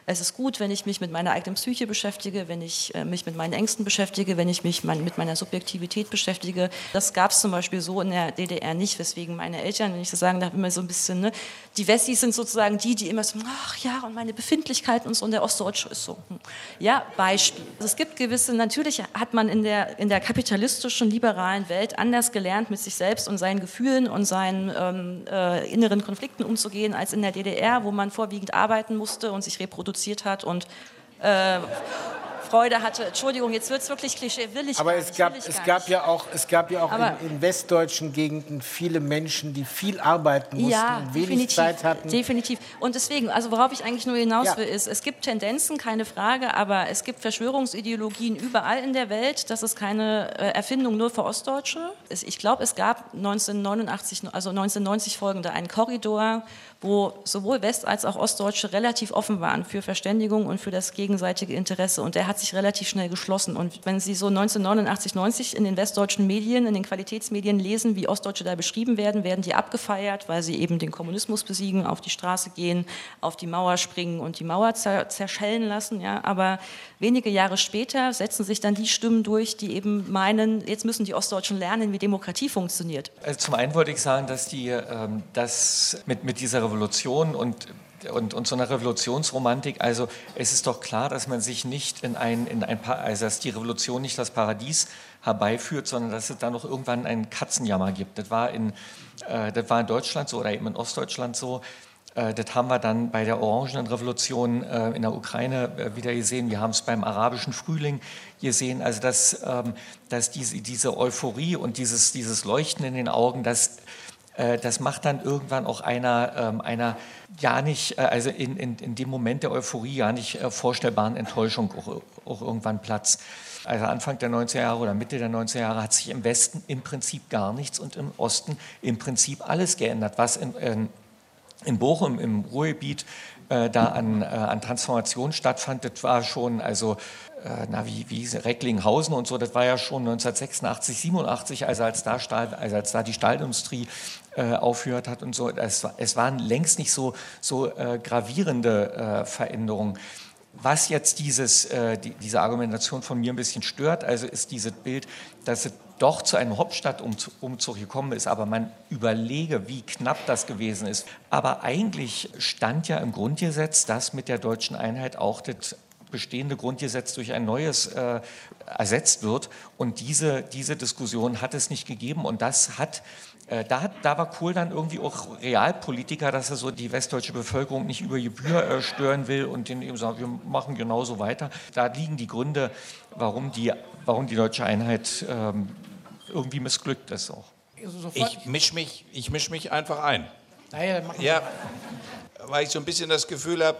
[SPEAKER 6] es ist gut, wenn ich mich mit meiner eigenen Psyche beschäftige, wenn ich äh, mich mit meinen Ängsten beschäftige, wenn ich mich mit meiner Subjektivität beschäftige. Das gab es zum Beispiel so in der DDR nicht, weswegen meine Eltern, wenn ich so sagen darf, immer so ein bisschen, ne, die Wessis sind sozusagen die, die immer so, ach ja, und meine Befindlichkeiten und so, und der Ostdeutsche ist so. Hm. Ja, Beispiel. Also es gibt gewisse, natürlich hat man in der, in der kapitalistischen, liberalen Welt anders gelernt, mit sich selbst und seinen Gefühlen und seinen ähm, äh, inneren Konflikten umzugehen, als in der DDR, wo man vorwiegend arbeiten musste und sich reproduziert hat und äh, Freude hatte. Entschuldigung, jetzt wird es wirklich Klischee. Will ich
[SPEAKER 2] Aber es
[SPEAKER 6] nicht,
[SPEAKER 2] gab, es gab
[SPEAKER 6] nicht.
[SPEAKER 2] ja auch, es gab ja auch in, in westdeutschen Gegenden viele Menschen, die viel arbeiten mussten
[SPEAKER 6] ja,
[SPEAKER 2] und wenig Zeit hatten.
[SPEAKER 6] Definitiv. Und deswegen, also worauf ich eigentlich nur hinaus
[SPEAKER 2] Ja.
[SPEAKER 6] will, ist, es gibt Tendenzen, keine Frage, aber es gibt Verschwörungsideologien überall in der Welt. Das ist keine äh, Erfindung nur für Ostdeutsche. Ich glaube, es gab 1989, also 1990 folgende einen Korridor, wo sowohl West- als auch Ostdeutsche relativ offen waren für Verständigung und für das gegenseitige Interesse. Und der hat sich relativ schnell geschlossen. Und wenn Sie so 1989, 90 in den westdeutschen Medien, in den Qualitätsmedien lesen, wie Ostdeutsche da beschrieben werden, werden die abgefeiert, weil sie eben den Kommunismus besiegen, auf die Straße gehen, auf die Mauer springen und die Mauer zer zerschellen lassen. Ja. Aber wenige Jahre später setzen sich dann die Stimmen durch, die eben meinen, jetzt müssen die Ostdeutschen lernen, wie Demokratie funktioniert.
[SPEAKER 4] Also zum einen wollte ich sagen, dass die, ähm, das mit, mit dieser Revolution und, und, und so einer Revolutionsromantik, also es ist doch klar, dass man sich nicht in ein, in ein Pa- also dass die Revolution nicht das Paradies herbeiführt, sondern dass es dann noch irgendwann einen Katzenjammer gibt. Das war in, äh, das war in Deutschland so oder eben in Ostdeutschland so. Äh, Das haben wir dann bei der Orangenen Revolution äh, in der Ukraine äh, wieder gesehen. Wir haben es beim arabischen Frühling gesehen. Also dass, ähm, dass diese, Euphorie und dieses, dieses Leuchten in den Augen, das, äh, das macht dann irgendwann auch einer, ähm, einer ja nicht, äh, also in, in, in dem Moment der Euphorie ja nicht äh, vorstellbaren Enttäuschung auch, auch irgendwann Platz. Also Anfang der 90er Jahre oder Mitte der 90er Jahre hat sich im Westen im Prinzip gar nichts und im Osten im Prinzip alles geändert, was in, in in Bochum im Ruhrgebiet äh, da an, äh, an Transformation stattfand, das war schon, also äh, na, wie, wie Recklinghausen und so, das war ja schon 1986, 87, also als da, Stahl, also als da die Stahlindustrie äh, aufgehört hat und so. Es, es waren längst nicht so, so äh, gravierende äh, Veränderungen. Was jetzt dieses, äh, die, diese Argumentation von mir ein bisschen stört, also ist dieses Bild, dass es doch zu einem Hauptstadtumzug gekommen ist, aber man überlege, wie knapp das gewesen ist. Aber eigentlich stand ja im Grundgesetz, dass mit der deutschen Einheit auch das bestehende Grundgesetz durch ein neues äh, ersetzt wird. Und diese, diese Diskussion hat es nicht gegeben. Und das hat da, hat, da war Kohl dann irgendwie auch Realpolitiker, dass er so die westdeutsche Bevölkerung nicht über Gebühr äh, stören will und denen eben sagt, wir machen genauso weiter. Da liegen die Gründe, warum die, warum die deutsche Einheit ähm, irgendwie missglückt ist auch.
[SPEAKER 3] Ich mische mich, ich misch mich einfach ein.
[SPEAKER 7] naja,
[SPEAKER 3] Ja, weil ich so ein bisschen das Gefühl habe,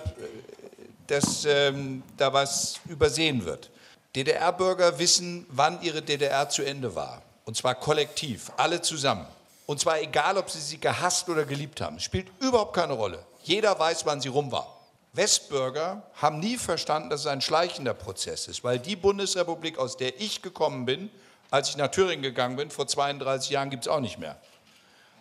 [SPEAKER 3] dass ähm, da was übersehen wird. DDR-Bürger wissen, wann ihre DDR zu Ende war. Und zwar kollektiv, alle zusammen. Und zwar egal, ob sie sie gehasst oder geliebt haben. Spielt überhaupt keine Rolle. Jeder weiß, wann sie rum war. Westbürger haben nie verstanden, dass es ein schleichender Prozess ist, weil die Bundesrepublik, aus der ich gekommen bin, als ich nach Thüringen gegangen bin, vor 32 Jahren, gibt es auch nicht mehr.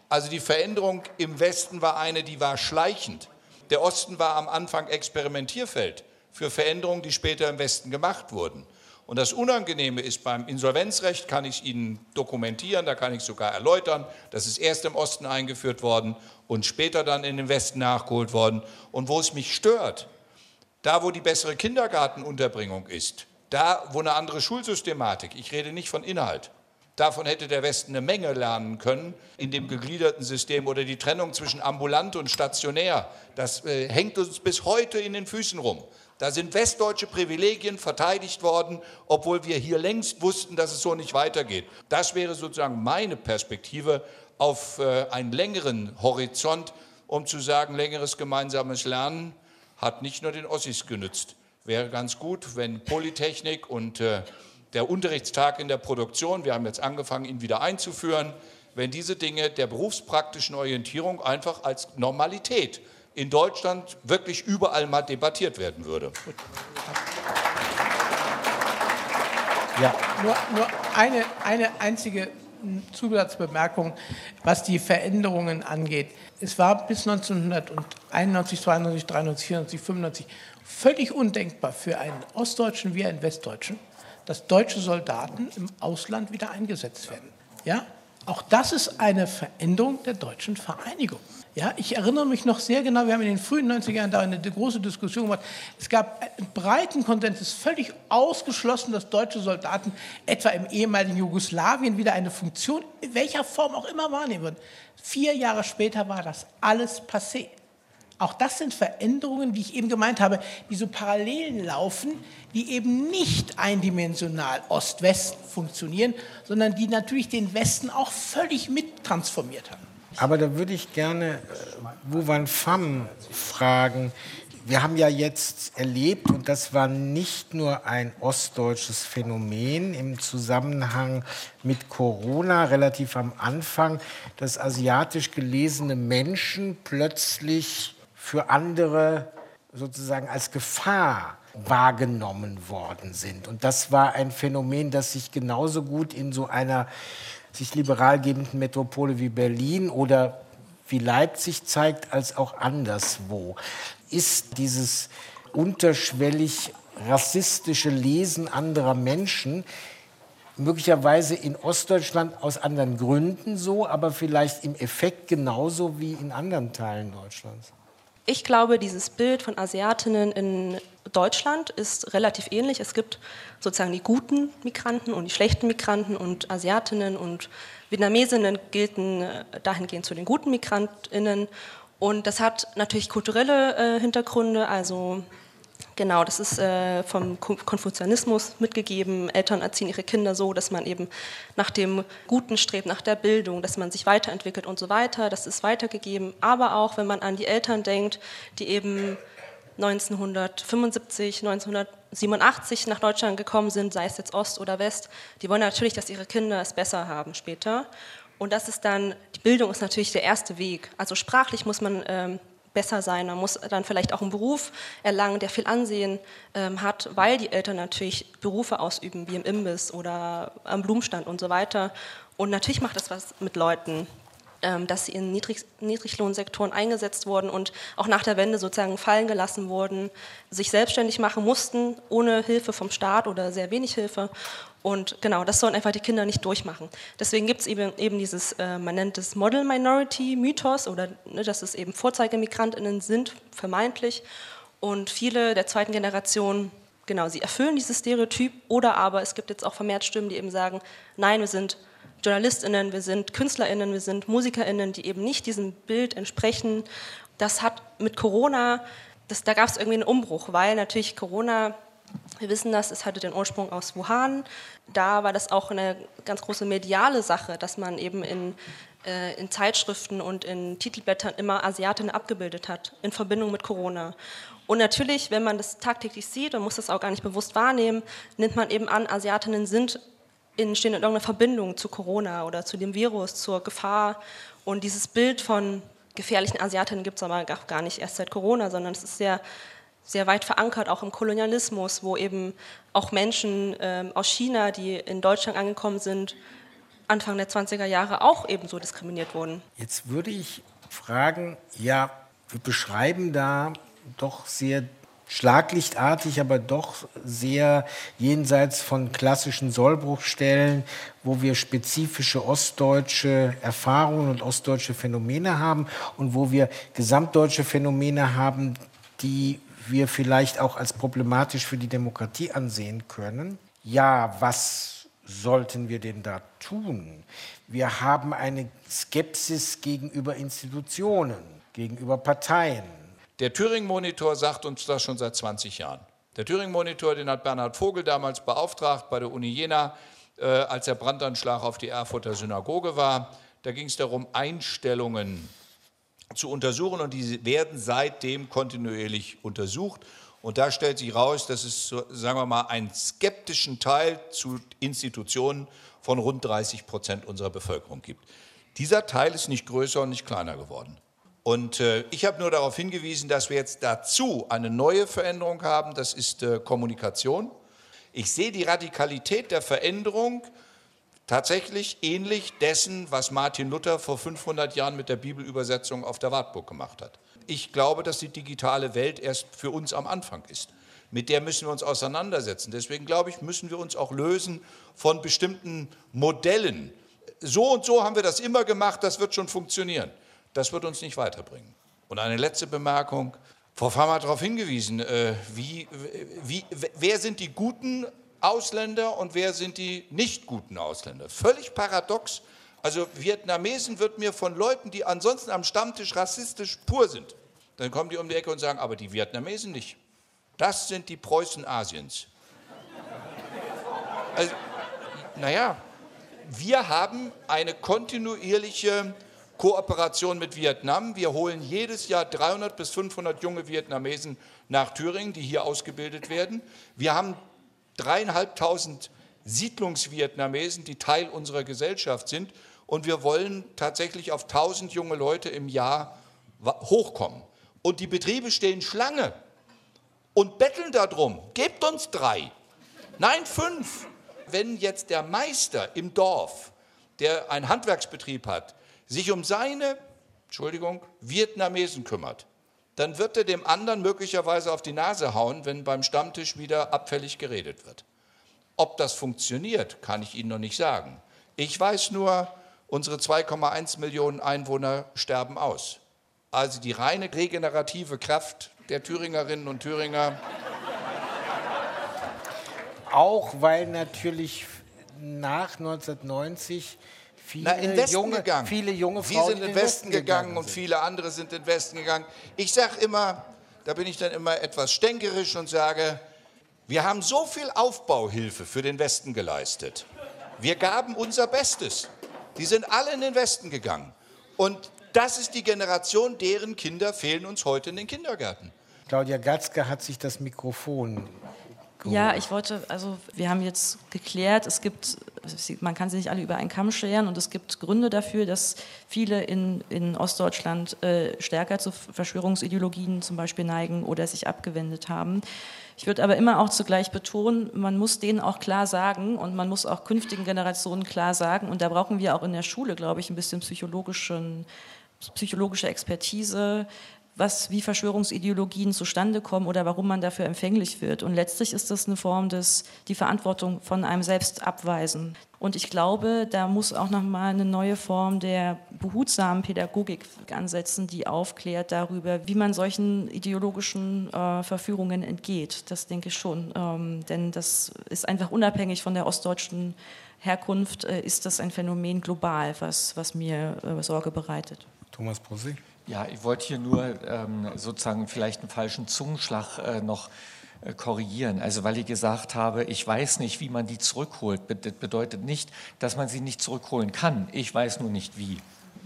[SPEAKER 3] Also die Veränderung im Westen war eine, die war schleichend. Der Osten war am Anfang Experimentierfeld für Veränderungen, die später im Westen gemacht wurden. Und das Unangenehme ist, beim Insolvenzrecht kann ich Ihnen dokumentieren, da kann ich sogar erläutern, das ist erst im Osten eingeführt worden und später dann in den Westen nachgeholt worden. Und wo es mich stört, da wo die bessere Kindergartenunterbringung ist, da wo eine andere Schulsystematik, ich rede nicht von Inhalt, Davon hätte der Westen eine Menge lernen können in dem gegliederten System oder die Trennung zwischen ambulant und stationär. Das äh, hängt uns bis heute in den Füßen rum. Da sind westdeutsche Privilegien verteidigt worden, obwohl wir hier längst wussten, dass es so nicht weitergeht. Das wäre sozusagen meine Perspektive auf äh, einen längeren Horizont, um zu sagen, längeres gemeinsames Lernen hat nicht nur den Ossis genützt. Wäre ganz gut, wenn Polytechnik und äh, der Unterrichtstag in der Produktion, wir haben jetzt angefangen, ihn wieder einzuführen, wenn diese Dinge der berufspraktischen Orientierung einfach als Normalität in Deutschland wirklich überall mal debattiert werden würde.
[SPEAKER 7] Ja. Nur, nur eine, eine einzige Zusatzbemerkung, was die Veränderungen angeht. Es war bis 1991, 92, 93, 94, 95 völlig undenkbar für einen Ostdeutschen wie einen Westdeutschen, dass deutsche Soldaten im Ausland wieder eingesetzt werden. Ja? Auch das ist eine Veränderung der deutschen Vereinigung. Ja, ich erinnere mich noch sehr genau, wir haben in den frühen 90er Jahren da eine große Diskussion gemacht. Es gab einen breiten Konsens, es ist völlig ausgeschlossen, dass deutsche Soldaten etwa im ehemaligen Jugoslawien wieder eine Funktion, in welcher Form auch immer wahrnehmen würden. Vier Jahre später war das alles passé. Auch das sind Veränderungen, wie ich eben gemeint habe, die so Parallelen laufen, die eben nicht eindimensional Ost-West funktionieren, sondern die natürlich den Westen auch völlig mittransformiert haben.
[SPEAKER 2] Aber da würde ich gerne äh, Wu Van Pham fragen. Wir haben ja jetzt erlebt, und das war nicht nur ein ostdeutsches Phänomen im Zusammenhang mit Corona, relativ am Anfang, dass asiatisch gelesene Menschen plötzlich für andere sozusagen als Gefahr wahrgenommen worden sind. Und das war ein Phänomen, das sich genauso gut in so einer sich liberal gebenden Metropole wie Berlin oder wie Leipzig zeigt, als auch anderswo. Ist dieses unterschwellig rassistische Lesen anderer Menschen möglicherweise in Ostdeutschland aus anderen Gründen so, aber vielleicht im Effekt genauso wie in anderen Teilen Deutschlands?
[SPEAKER 5] Ich glaube, dieses Bild von Asiatinnen in Deutschland ist relativ ähnlich. Es gibt sozusagen die guten Migranten und die schlechten Migranten und Asiatinnen und Vietnamesinnen gelten äh, dahingehend zu den guten Migrantinnen. Und das hat natürlich kulturelle äh, Hintergründe, also Genau, das ist äh, vom Konfuzianismus mitgegeben. Eltern erziehen ihre Kinder so, dass man eben nach dem Guten strebt, nach der Bildung, dass man sich weiterentwickelt und so weiter. Das ist weitergegeben. Aber auch, wenn man an die Eltern denkt, die eben 1975, 1987 nach Deutschland gekommen sind, sei es jetzt Ost oder West, die wollen natürlich, dass ihre Kinder es besser haben später. Und das ist dann, die Bildung ist natürlich der erste Weg. Also sprachlich muss man ähm, besser sein. Man muss dann vielleicht auch einen Beruf erlangen, der viel Ansehen ähm, hat, weil die Eltern natürlich Berufe ausüben, wie im Imbiss oder am Blumenstand und so weiter. Und natürlich macht das was mit Leuten ähm, dass sie in Niedrig Niedriglohnsektoren eingesetzt wurden und auch nach der Wende sozusagen fallen gelassen wurden, sich selbstständig machen mussten, ohne Hilfe vom Staat oder sehr wenig Hilfe. Und genau, das sollen einfach die Kinder nicht durchmachen. Deswegen gibt es eben, eben dieses, äh, man nennt es Model Minority Mythos, oder ne, dass es eben Vorzeigemigrantinnen sind, vermeintlich. Und viele der zweiten Generation, genau, sie erfüllen dieses Stereotyp, oder aber es gibt jetzt auch vermehrt Stimmen, die eben sagen, nein, wir sind JournalistInnen, wir sind KünstlerInnen, wir sind MusikerInnen, die eben nicht diesem Bild entsprechen. Das hat mit Corona, das, da gab es irgendwie einen Umbruch, weil natürlich Corona, wir wissen das, es hatte den Ursprung aus Wuhan. Da war das auch eine ganz große mediale Sache, dass man eben in, äh, in Zeitschriften und in Titelblättern immer Asiatinnen abgebildet hat, in Verbindung mit Corona. Und natürlich, wenn man das tagtäglich sieht und muss das auch gar nicht bewusst wahrnehmen, nimmt man eben an, Asiatinnen sind in, stehen in irgendeiner Verbindung zu Corona oder zu dem Virus, zur Gefahr. Und dieses Bild von gefährlichen Asiatinnen gibt es aber gar nicht erst seit Corona, sondern es ist sehr, sehr weit verankert, auch im Kolonialismus, wo eben auch Menschen ähm, aus China, die in Deutschland angekommen sind, Anfang der 20er Jahre auch ebenso diskriminiert wurden.
[SPEAKER 2] Jetzt würde ich fragen, ja, wir beschreiben da doch sehr schlaglichtartig, aber doch sehr jenseits von klassischen Sollbruchstellen, wo wir spezifische ostdeutsche Erfahrungen und ostdeutsche Phänomene haben und wo wir gesamtdeutsche Phänomene haben, die wir vielleicht auch als problematisch für die Demokratie ansehen können. Ja, was sollten wir denn da tun? Wir haben eine Skepsis gegenüber Institutionen, gegenüber Parteien
[SPEAKER 3] der Thüringen-Monitor sagt uns das schon seit 20 Jahren. Der Thüringen-Monitor, den hat Bernhard Vogel damals beauftragt bei der Uni Jena, äh, als der Brandanschlag auf die Erfurter Synagoge war. Da ging es darum, Einstellungen zu untersuchen und die werden seitdem kontinuierlich untersucht. Und da stellt sich raus, dass es, sagen wir mal, einen skeptischen Teil zu Institutionen von rund 30 Prozent unserer Bevölkerung gibt. Dieser Teil ist nicht größer und nicht kleiner geworden. Und äh, ich habe nur darauf hingewiesen, dass wir jetzt dazu eine neue Veränderung haben, das ist äh, Kommunikation. Ich sehe die Radikalität der Veränderung tatsächlich ähnlich dessen, was Martin Luther vor 500 Jahren mit der Bibelübersetzung auf der Wartburg gemacht hat. Ich glaube, dass die digitale Welt erst für uns am Anfang ist. Mit der müssen wir uns auseinandersetzen. Deswegen glaube ich, müssen wir uns auch lösen von bestimmten Modellen. So und so haben wir das immer gemacht, das wird schon funktionieren das wird uns nicht weiterbringen. Und eine letzte Bemerkung. Frau Farmer hat darauf hingewiesen, äh, wie, wie, wer sind die guten Ausländer und wer sind die nicht guten Ausländer. Völlig paradox. Also Vietnamesen wird mir von Leuten, die ansonsten am Stammtisch rassistisch pur sind, Dann kommen die um die Ecke und sagen, aber die Vietnamesen nicht. Das sind die Preußen Asiens. Also, naja, wir haben eine kontinuierliche Kooperation mit Vietnam. Wir holen jedes Jahr 300 bis 500 junge Vietnamesen nach Thüringen, die hier ausgebildet werden. Wir haben dreieinhalbtausend Siedlungsvietnamesen, die Teil unserer Gesellschaft sind. Und wir wollen tatsächlich auf 1000 junge Leute im Jahr hochkommen. Und die Betriebe stehen Schlange und betteln darum, gebt uns drei. Nein, fünf. Wenn jetzt der Meister im Dorf, der einen Handwerksbetrieb hat, sich um seine, Entschuldigung, Vietnamesen kümmert, dann wird er dem anderen möglicherweise auf die Nase hauen, wenn beim Stammtisch wieder abfällig geredet wird. Ob das funktioniert, kann ich Ihnen noch nicht sagen. Ich weiß nur, unsere 2,1 Millionen Einwohner sterben aus. Also die reine regenerative Kraft der Thüringerinnen und Thüringer.
[SPEAKER 2] Auch weil natürlich nach 1990 viele,
[SPEAKER 3] Na, in Westen
[SPEAKER 2] junge,
[SPEAKER 3] gegangen.
[SPEAKER 2] viele junge
[SPEAKER 3] Sie
[SPEAKER 2] Frauen
[SPEAKER 3] sind in den Westen gegangen und
[SPEAKER 2] sind.
[SPEAKER 3] viele andere sind in den Westen gegangen. Ich sage immer, da bin ich dann immer etwas stänkerisch und sage, wir haben so viel Aufbauhilfe für den Westen geleistet. Wir gaben unser Bestes. Die sind alle in den Westen gegangen. Und das ist die Generation, deren Kinder fehlen uns heute in den Kindergärten.
[SPEAKER 2] Claudia Gatzke hat sich das Mikrofon
[SPEAKER 6] Ja, ich wollte, also wir haben jetzt geklärt, es gibt, man kann sie nicht alle über einen Kamm scheren und es gibt Gründe dafür, dass viele in, in Ostdeutschland äh, stärker zu Verschwörungsideologien zum Beispiel neigen oder sich abgewendet haben. Ich würde aber immer auch zugleich betonen, man muss denen auch klar sagen und man muss auch künftigen Generationen klar sagen und da brauchen wir auch in der Schule, glaube ich, ein bisschen psychologischen, psychologische Expertise, was, wie Verschwörungsideologien zustande kommen oder warum man dafür empfänglich wird. Und letztlich ist das eine Form des, die Verantwortung von einem selbst abweisen. Und ich glaube, da muss auch nochmal eine neue Form der behutsamen Pädagogik ansetzen, die aufklärt darüber, wie man solchen ideologischen äh, Verführungen entgeht. Das denke ich schon. Ähm, denn das ist einfach unabhängig von der ostdeutschen Herkunft, äh, ist das ein Phänomen global, was, was mir äh, Sorge bereitet.
[SPEAKER 2] Thomas Brosig.
[SPEAKER 4] Ja, ich wollte hier nur ähm, sozusagen vielleicht einen falschen Zungenschlag äh, noch äh, korrigieren. Also weil ich gesagt habe, ich weiß nicht, wie man die zurückholt, das bedeutet nicht, dass man sie nicht zurückholen kann. Ich weiß nur nicht wie.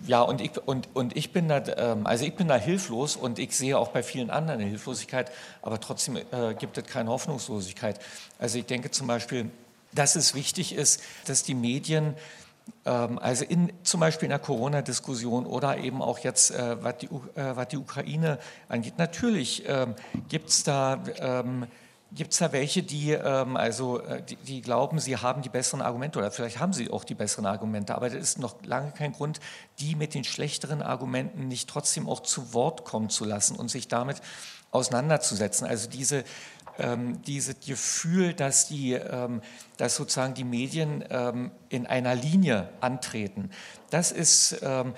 [SPEAKER 4] Ja, und ich, und, und ich bin da, ähm, also ich bin da hilflos und ich sehe auch bei vielen anderen eine Hilflosigkeit, aber trotzdem äh, gibt es keine Hoffnungslosigkeit. Also ich denke zum Beispiel, dass es wichtig ist, dass die Medien also in, zum Beispiel in der Corona-Diskussion oder eben auch jetzt, äh, was, die, äh, was die Ukraine angeht. Natürlich ähm, gibt es da, ähm, da welche, die, ähm, also, äh, die, die, glauben, sie haben die besseren Argumente oder vielleicht haben sie auch die besseren Argumente, aber das ist noch lange kein Grund, die mit den schlechteren Argumenten nicht trotzdem auch zu Wort kommen zu lassen und sich damit auseinanderzusetzen. Also diese ähm, dieses Gefühl, dass, die, ähm, dass sozusagen die Medien ähm, in einer Linie antreten, das ist, ähm,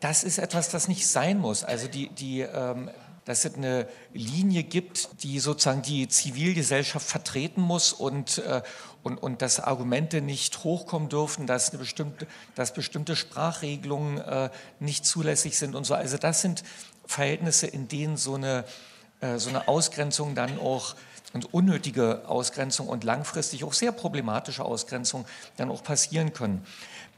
[SPEAKER 4] das ist etwas, das nicht sein muss. Also die, die, ähm, dass es eine Linie gibt, die sozusagen die Zivilgesellschaft vertreten muss und, äh, und, und dass Argumente nicht hochkommen dürfen, dass, eine bestimmte, dass bestimmte Sprachregelungen äh, nicht zulässig sind und so. Also das sind Verhältnisse, in denen so eine, äh, so eine Ausgrenzung dann auch und unnötige Ausgrenzung und langfristig auch sehr problematische Ausgrenzung dann auch passieren können.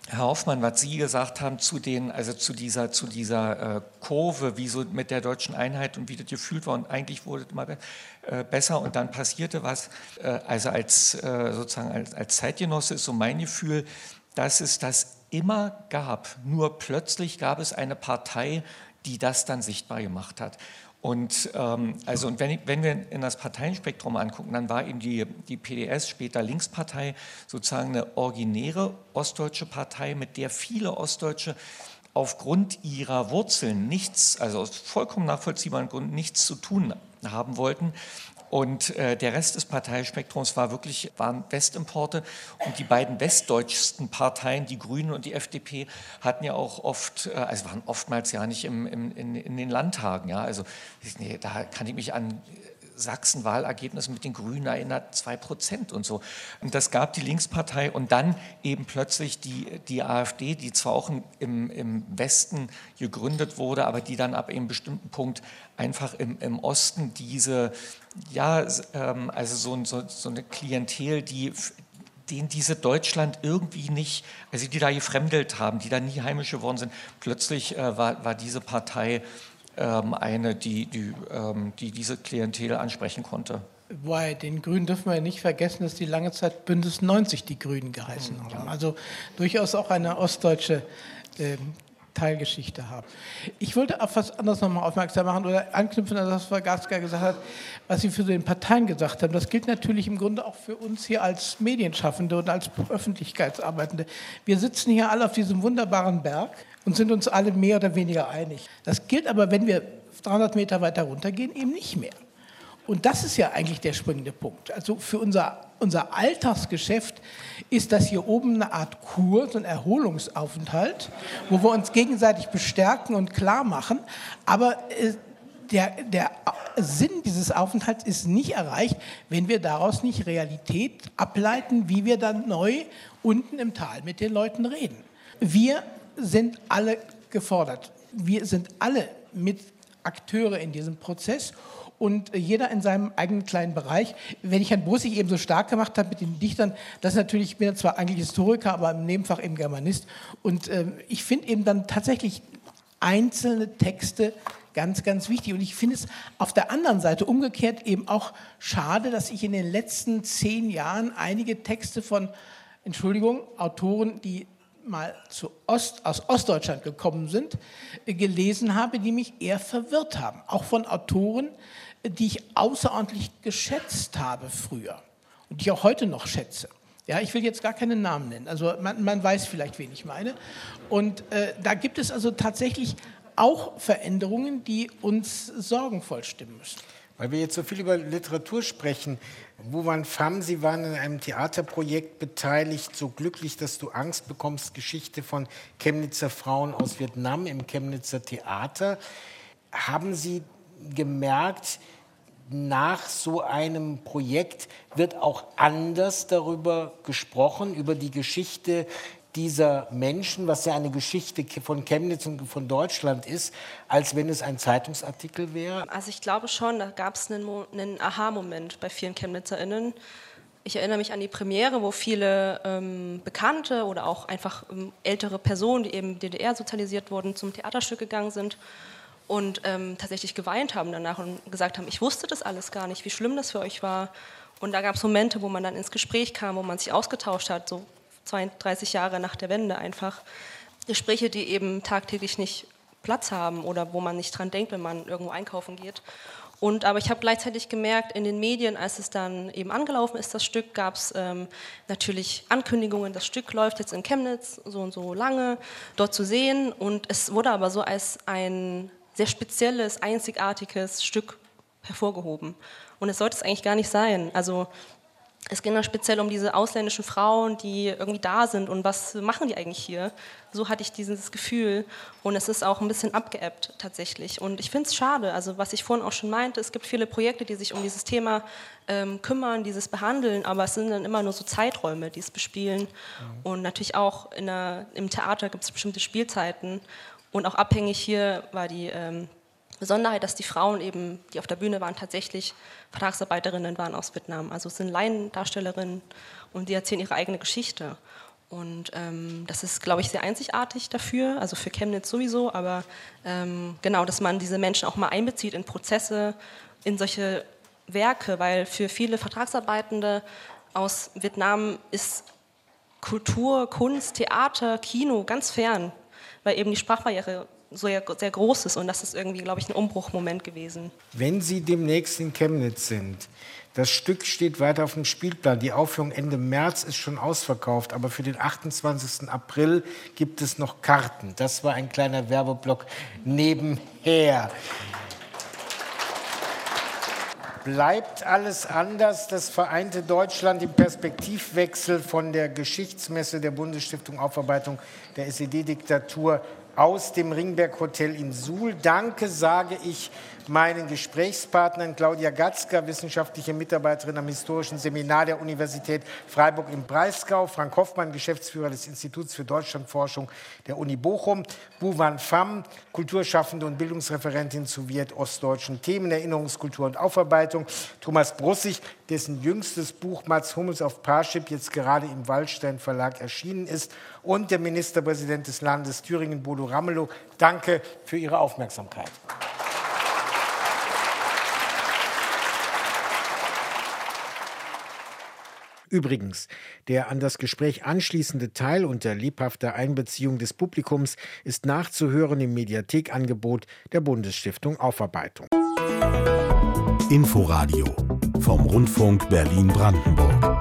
[SPEAKER 4] Herr Hoffmann, was Sie gesagt haben zu den, also zu dieser, zu dieser äh, Kurve, wie so mit der deutschen Einheit und wie das gefühlt war und eigentlich wurde es immer äh, besser und dann passierte was. Äh, also als äh, sozusagen als, als Zeitgenosse ist so mein Gefühl, dass es das immer gab. Nur plötzlich gab es eine Partei, die das dann sichtbar gemacht hat. Und, ähm, also, und wenn, wenn, wir in das Parteienspektrum angucken, dann war eben die, die PDS, später Linkspartei, sozusagen eine originäre ostdeutsche Partei, mit der viele Ostdeutsche aufgrund ihrer Wurzeln nichts, also aus vollkommen nachvollziehbaren Gründen nichts zu tun haben wollten. Und äh, der Rest des Parteispektrums war wirklich, waren Westimporte. Und die beiden westdeutschsten Parteien, die Grünen und die FDP, hatten ja auch oft, äh, also waren oftmals ja nicht im, im, in, in, den Landtagen. Ja? Also nee, da kann ich mich an Sachsen-Wahlergebnis mit den Grünen erinnert, zwei Prozent und so. Und das gab die Linkspartei und dann eben plötzlich die, die AfD, die zwar auch im, im Westen gegründet wurde, aber die dann ab einem bestimmten Punkt einfach im, im Osten diese, ja, ähm, also so, so, so eine Klientel, die, den diese Deutschland irgendwie nicht, also die da gefremdelt haben, die da nie heimisch geworden sind, plötzlich äh, war, war diese Partei ähm, eine, die, die, ähm, die diese Klientel ansprechen konnte.
[SPEAKER 7] Bei den Grünen dürfen wir ja nicht vergessen, dass die lange Zeit Bündnis 90 die Grünen geheißen haben. Also durchaus auch eine ostdeutsche äh, Teilgeschichte haben. Ich wollte auf was anderes nochmal aufmerksam machen oder anknüpfen an das, was Gaska gesagt hat, was Sie für den Parteien gesagt haben. Das gilt natürlich im Grunde auch für uns hier als Medienschaffende und als Öffentlichkeitsarbeitende. Wir sitzen hier alle auf diesem wunderbaren Berg und sind uns alle mehr oder weniger einig. Das gilt aber, wenn wir 300 Meter weiter runtergehen, eben nicht mehr. Und das ist ja eigentlich der springende Punkt. Also für unser, unser Alltagsgeschäft ist das hier oben eine Art Kur, so ein Erholungsaufenthalt, wo wir uns gegenseitig bestärken und klar machen. Aber äh, der, der Sinn dieses Aufenthalts ist nicht erreicht, wenn wir daraus nicht Realität ableiten, wie wir dann neu unten im Tal mit den Leuten reden. Wir sind alle gefordert. Wir sind alle mit Akteure in diesem Prozess und jeder in seinem eigenen kleinen Bereich. Wenn ich Herrn Brussig eben so stark gemacht habe mit den Dichtern, das ist natürlich, ich bin zwar eigentlich Historiker, aber im Nebenfach eben Germanist und äh, ich finde eben dann tatsächlich einzelne Texte ganz, ganz wichtig. Und ich finde es auf der anderen Seite umgekehrt eben auch schade, dass ich in den letzten zehn Jahren einige Texte von, Entschuldigung, Autoren, die mal zu Ost, aus Ostdeutschland gekommen sind, äh, gelesen habe, die mich eher verwirrt haben. Auch von Autoren, äh, die ich außerordentlich geschätzt habe früher und die ich auch heute noch schätze. Ja, ich will jetzt gar keinen Namen nennen. Also man, man weiß vielleicht, wen ich meine. Und äh, da gibt es also tatsächlich auch Veränderungen, die uns sorgenvoll stimmen müssen.
[SPEAKER 2] Weil wir jetzt so viel über Literatur sprechen, Wuwan Pham, Sie waren in einem Theaterprojekt beteiligt, so glücklich, dass du Angst bekommst, Geschichte von Chemnitzer Frauen aus Vietnam im Chemnitzer Theater. Haben Sie gemerkt, nach so einem Projekt wird auch anders darüber gesprochen, über die Geschichte dieser Menschen, was ja eine Geschichte von Chemnitz und von Deutschland ist, als wenn es ein Zeitungsartikel wäre?
[SPEAKER 5] Also ich glaube schon, da gab es einen, einen Aha-Moment bei vielen ChemnitzerInnen. Ich erinnere mich an die Premiere, wo viele ähm, Bekannte oder auch einfach ähm, ältere Personen, die eben DDR sozialisiert wurden, zum Theaterstück gegangen sind und ähm, tatsächlich geweint haben danach und gesagt haben, ich wusste das alles gar nicht, wie schlimm das für euch war. Und da gab es Momente, wo man dann ins Gespräch kam, wo man sich ausgetauscht hat, so 32 Jahre nach der Wende einfach. Gespräche, die eben tagtäglich nicht Platz haben oder wo man nicht dran denkt, wenn man irgendwo einkaufen geht. Und aber ich habe gleichzeitig gemerkt, in den Medien, als es dann eben angelaufen ist, das Stück, gab es ähm, natürlich Ankündigungen, das Stück läuft jetzt in Chemnitz so und so lange dort zu sehen. Und es wurde aber so als ein sehr spezielles, einzigartiges Stück hervorgehoben. Und es sollte es eigentlich gar nicht sein. Also es ging dann speziell um diese ausländischen Frauen, die irgendwie da sind und was machen die eigentlich hier. So hatte ich dieses Gefühl und es ist auch ein bisschen abgeebbt tatsächlich. Und ich finde es schade, also was ich vorhin auch schon meinte, es gibt viele Projekte, die sich um dieses Thema ähm, kümmern, dieses behandeln, aber es sind dann immer nur so Zeiträume, die es bespielen. Mhm. Und natürlich auch der, im Theater gibt es bestimmte Spielzeiten und auch abhängig hier war die ähm, Besonderheit, dass die Frauen eben, die auf der Bühne waren, tatsächlich Vertragsarbeiterinnen waren aus Vietnam. Also es sind Laiendarstellerinnen und die erzählen ihre eigene Geschichte. Und ähm, das ist, glaube ich, sehr einzigartig dafür, also für Chemnitz sowieso, aber ähm, genau, dass man diese Menschen auch mal einbezieht in Prozesse, in solche Werke, weil für viele Vertragsarbeitende aus Vietnam ist Kultur, Kunst, Theater, Kino ganz fern, weil eben die Sprachbarriere sehr, sehr groß ist. Und das ist irgendwie, glaube ich, ein Umbruchmoment gewesen.
[SPEAKER 2] Wenn Sie demnächst in Chemnitz sind, das Stück steht weiter auf dem Spielplan. Die Aufführung Ende März ist schon ausverkauft, aber für den 28. April gibt es noch Karten. Das war ein kleiner Werbeblock nebenher. Bleibt alles anders? Das vereinte Deutschland im Perspektivwechsel von der Geschichtsmesse der Bundesstiftung Aufarbeitung der SED-Diktatur aus dem Ringberg Hotel in Suhl. Danke sage ich meinen Gesprächspartnern Claudia Gatzka, wissenschaftliche Mitarbeiterin am Historischen Seminar der Universität Freiburg im Breisgau, Frank Hoffmann, Geschäftsführer des Instituts für Deutschlandforschung der Uni Bochum, Wu Van Pham, Kulturschaffende und Bildungsreferentin zu ostdeutschen Themen, Erinnerungskultur und Aufarbeitung, Thomas Brussig, dessen jüngstes Buch Mats Hummels auf Parship jetzt gerade im Waldstein Verlag erschienen ist, und der Ministerpräsident des Landes Thüringen, Bodo Ramelow. Danke für Ihre Aufmerksamkeit. Übrigens, der an das Gespräch anschließende Teil unter lebhafter Einbeziehung des Publikums ist nachzuhören im Mediathekangebot der Bundesstiftung Aufarbeitung.
[SPEAKER 1] Inforadio vom Rundfunk Berlin-Brandenburg.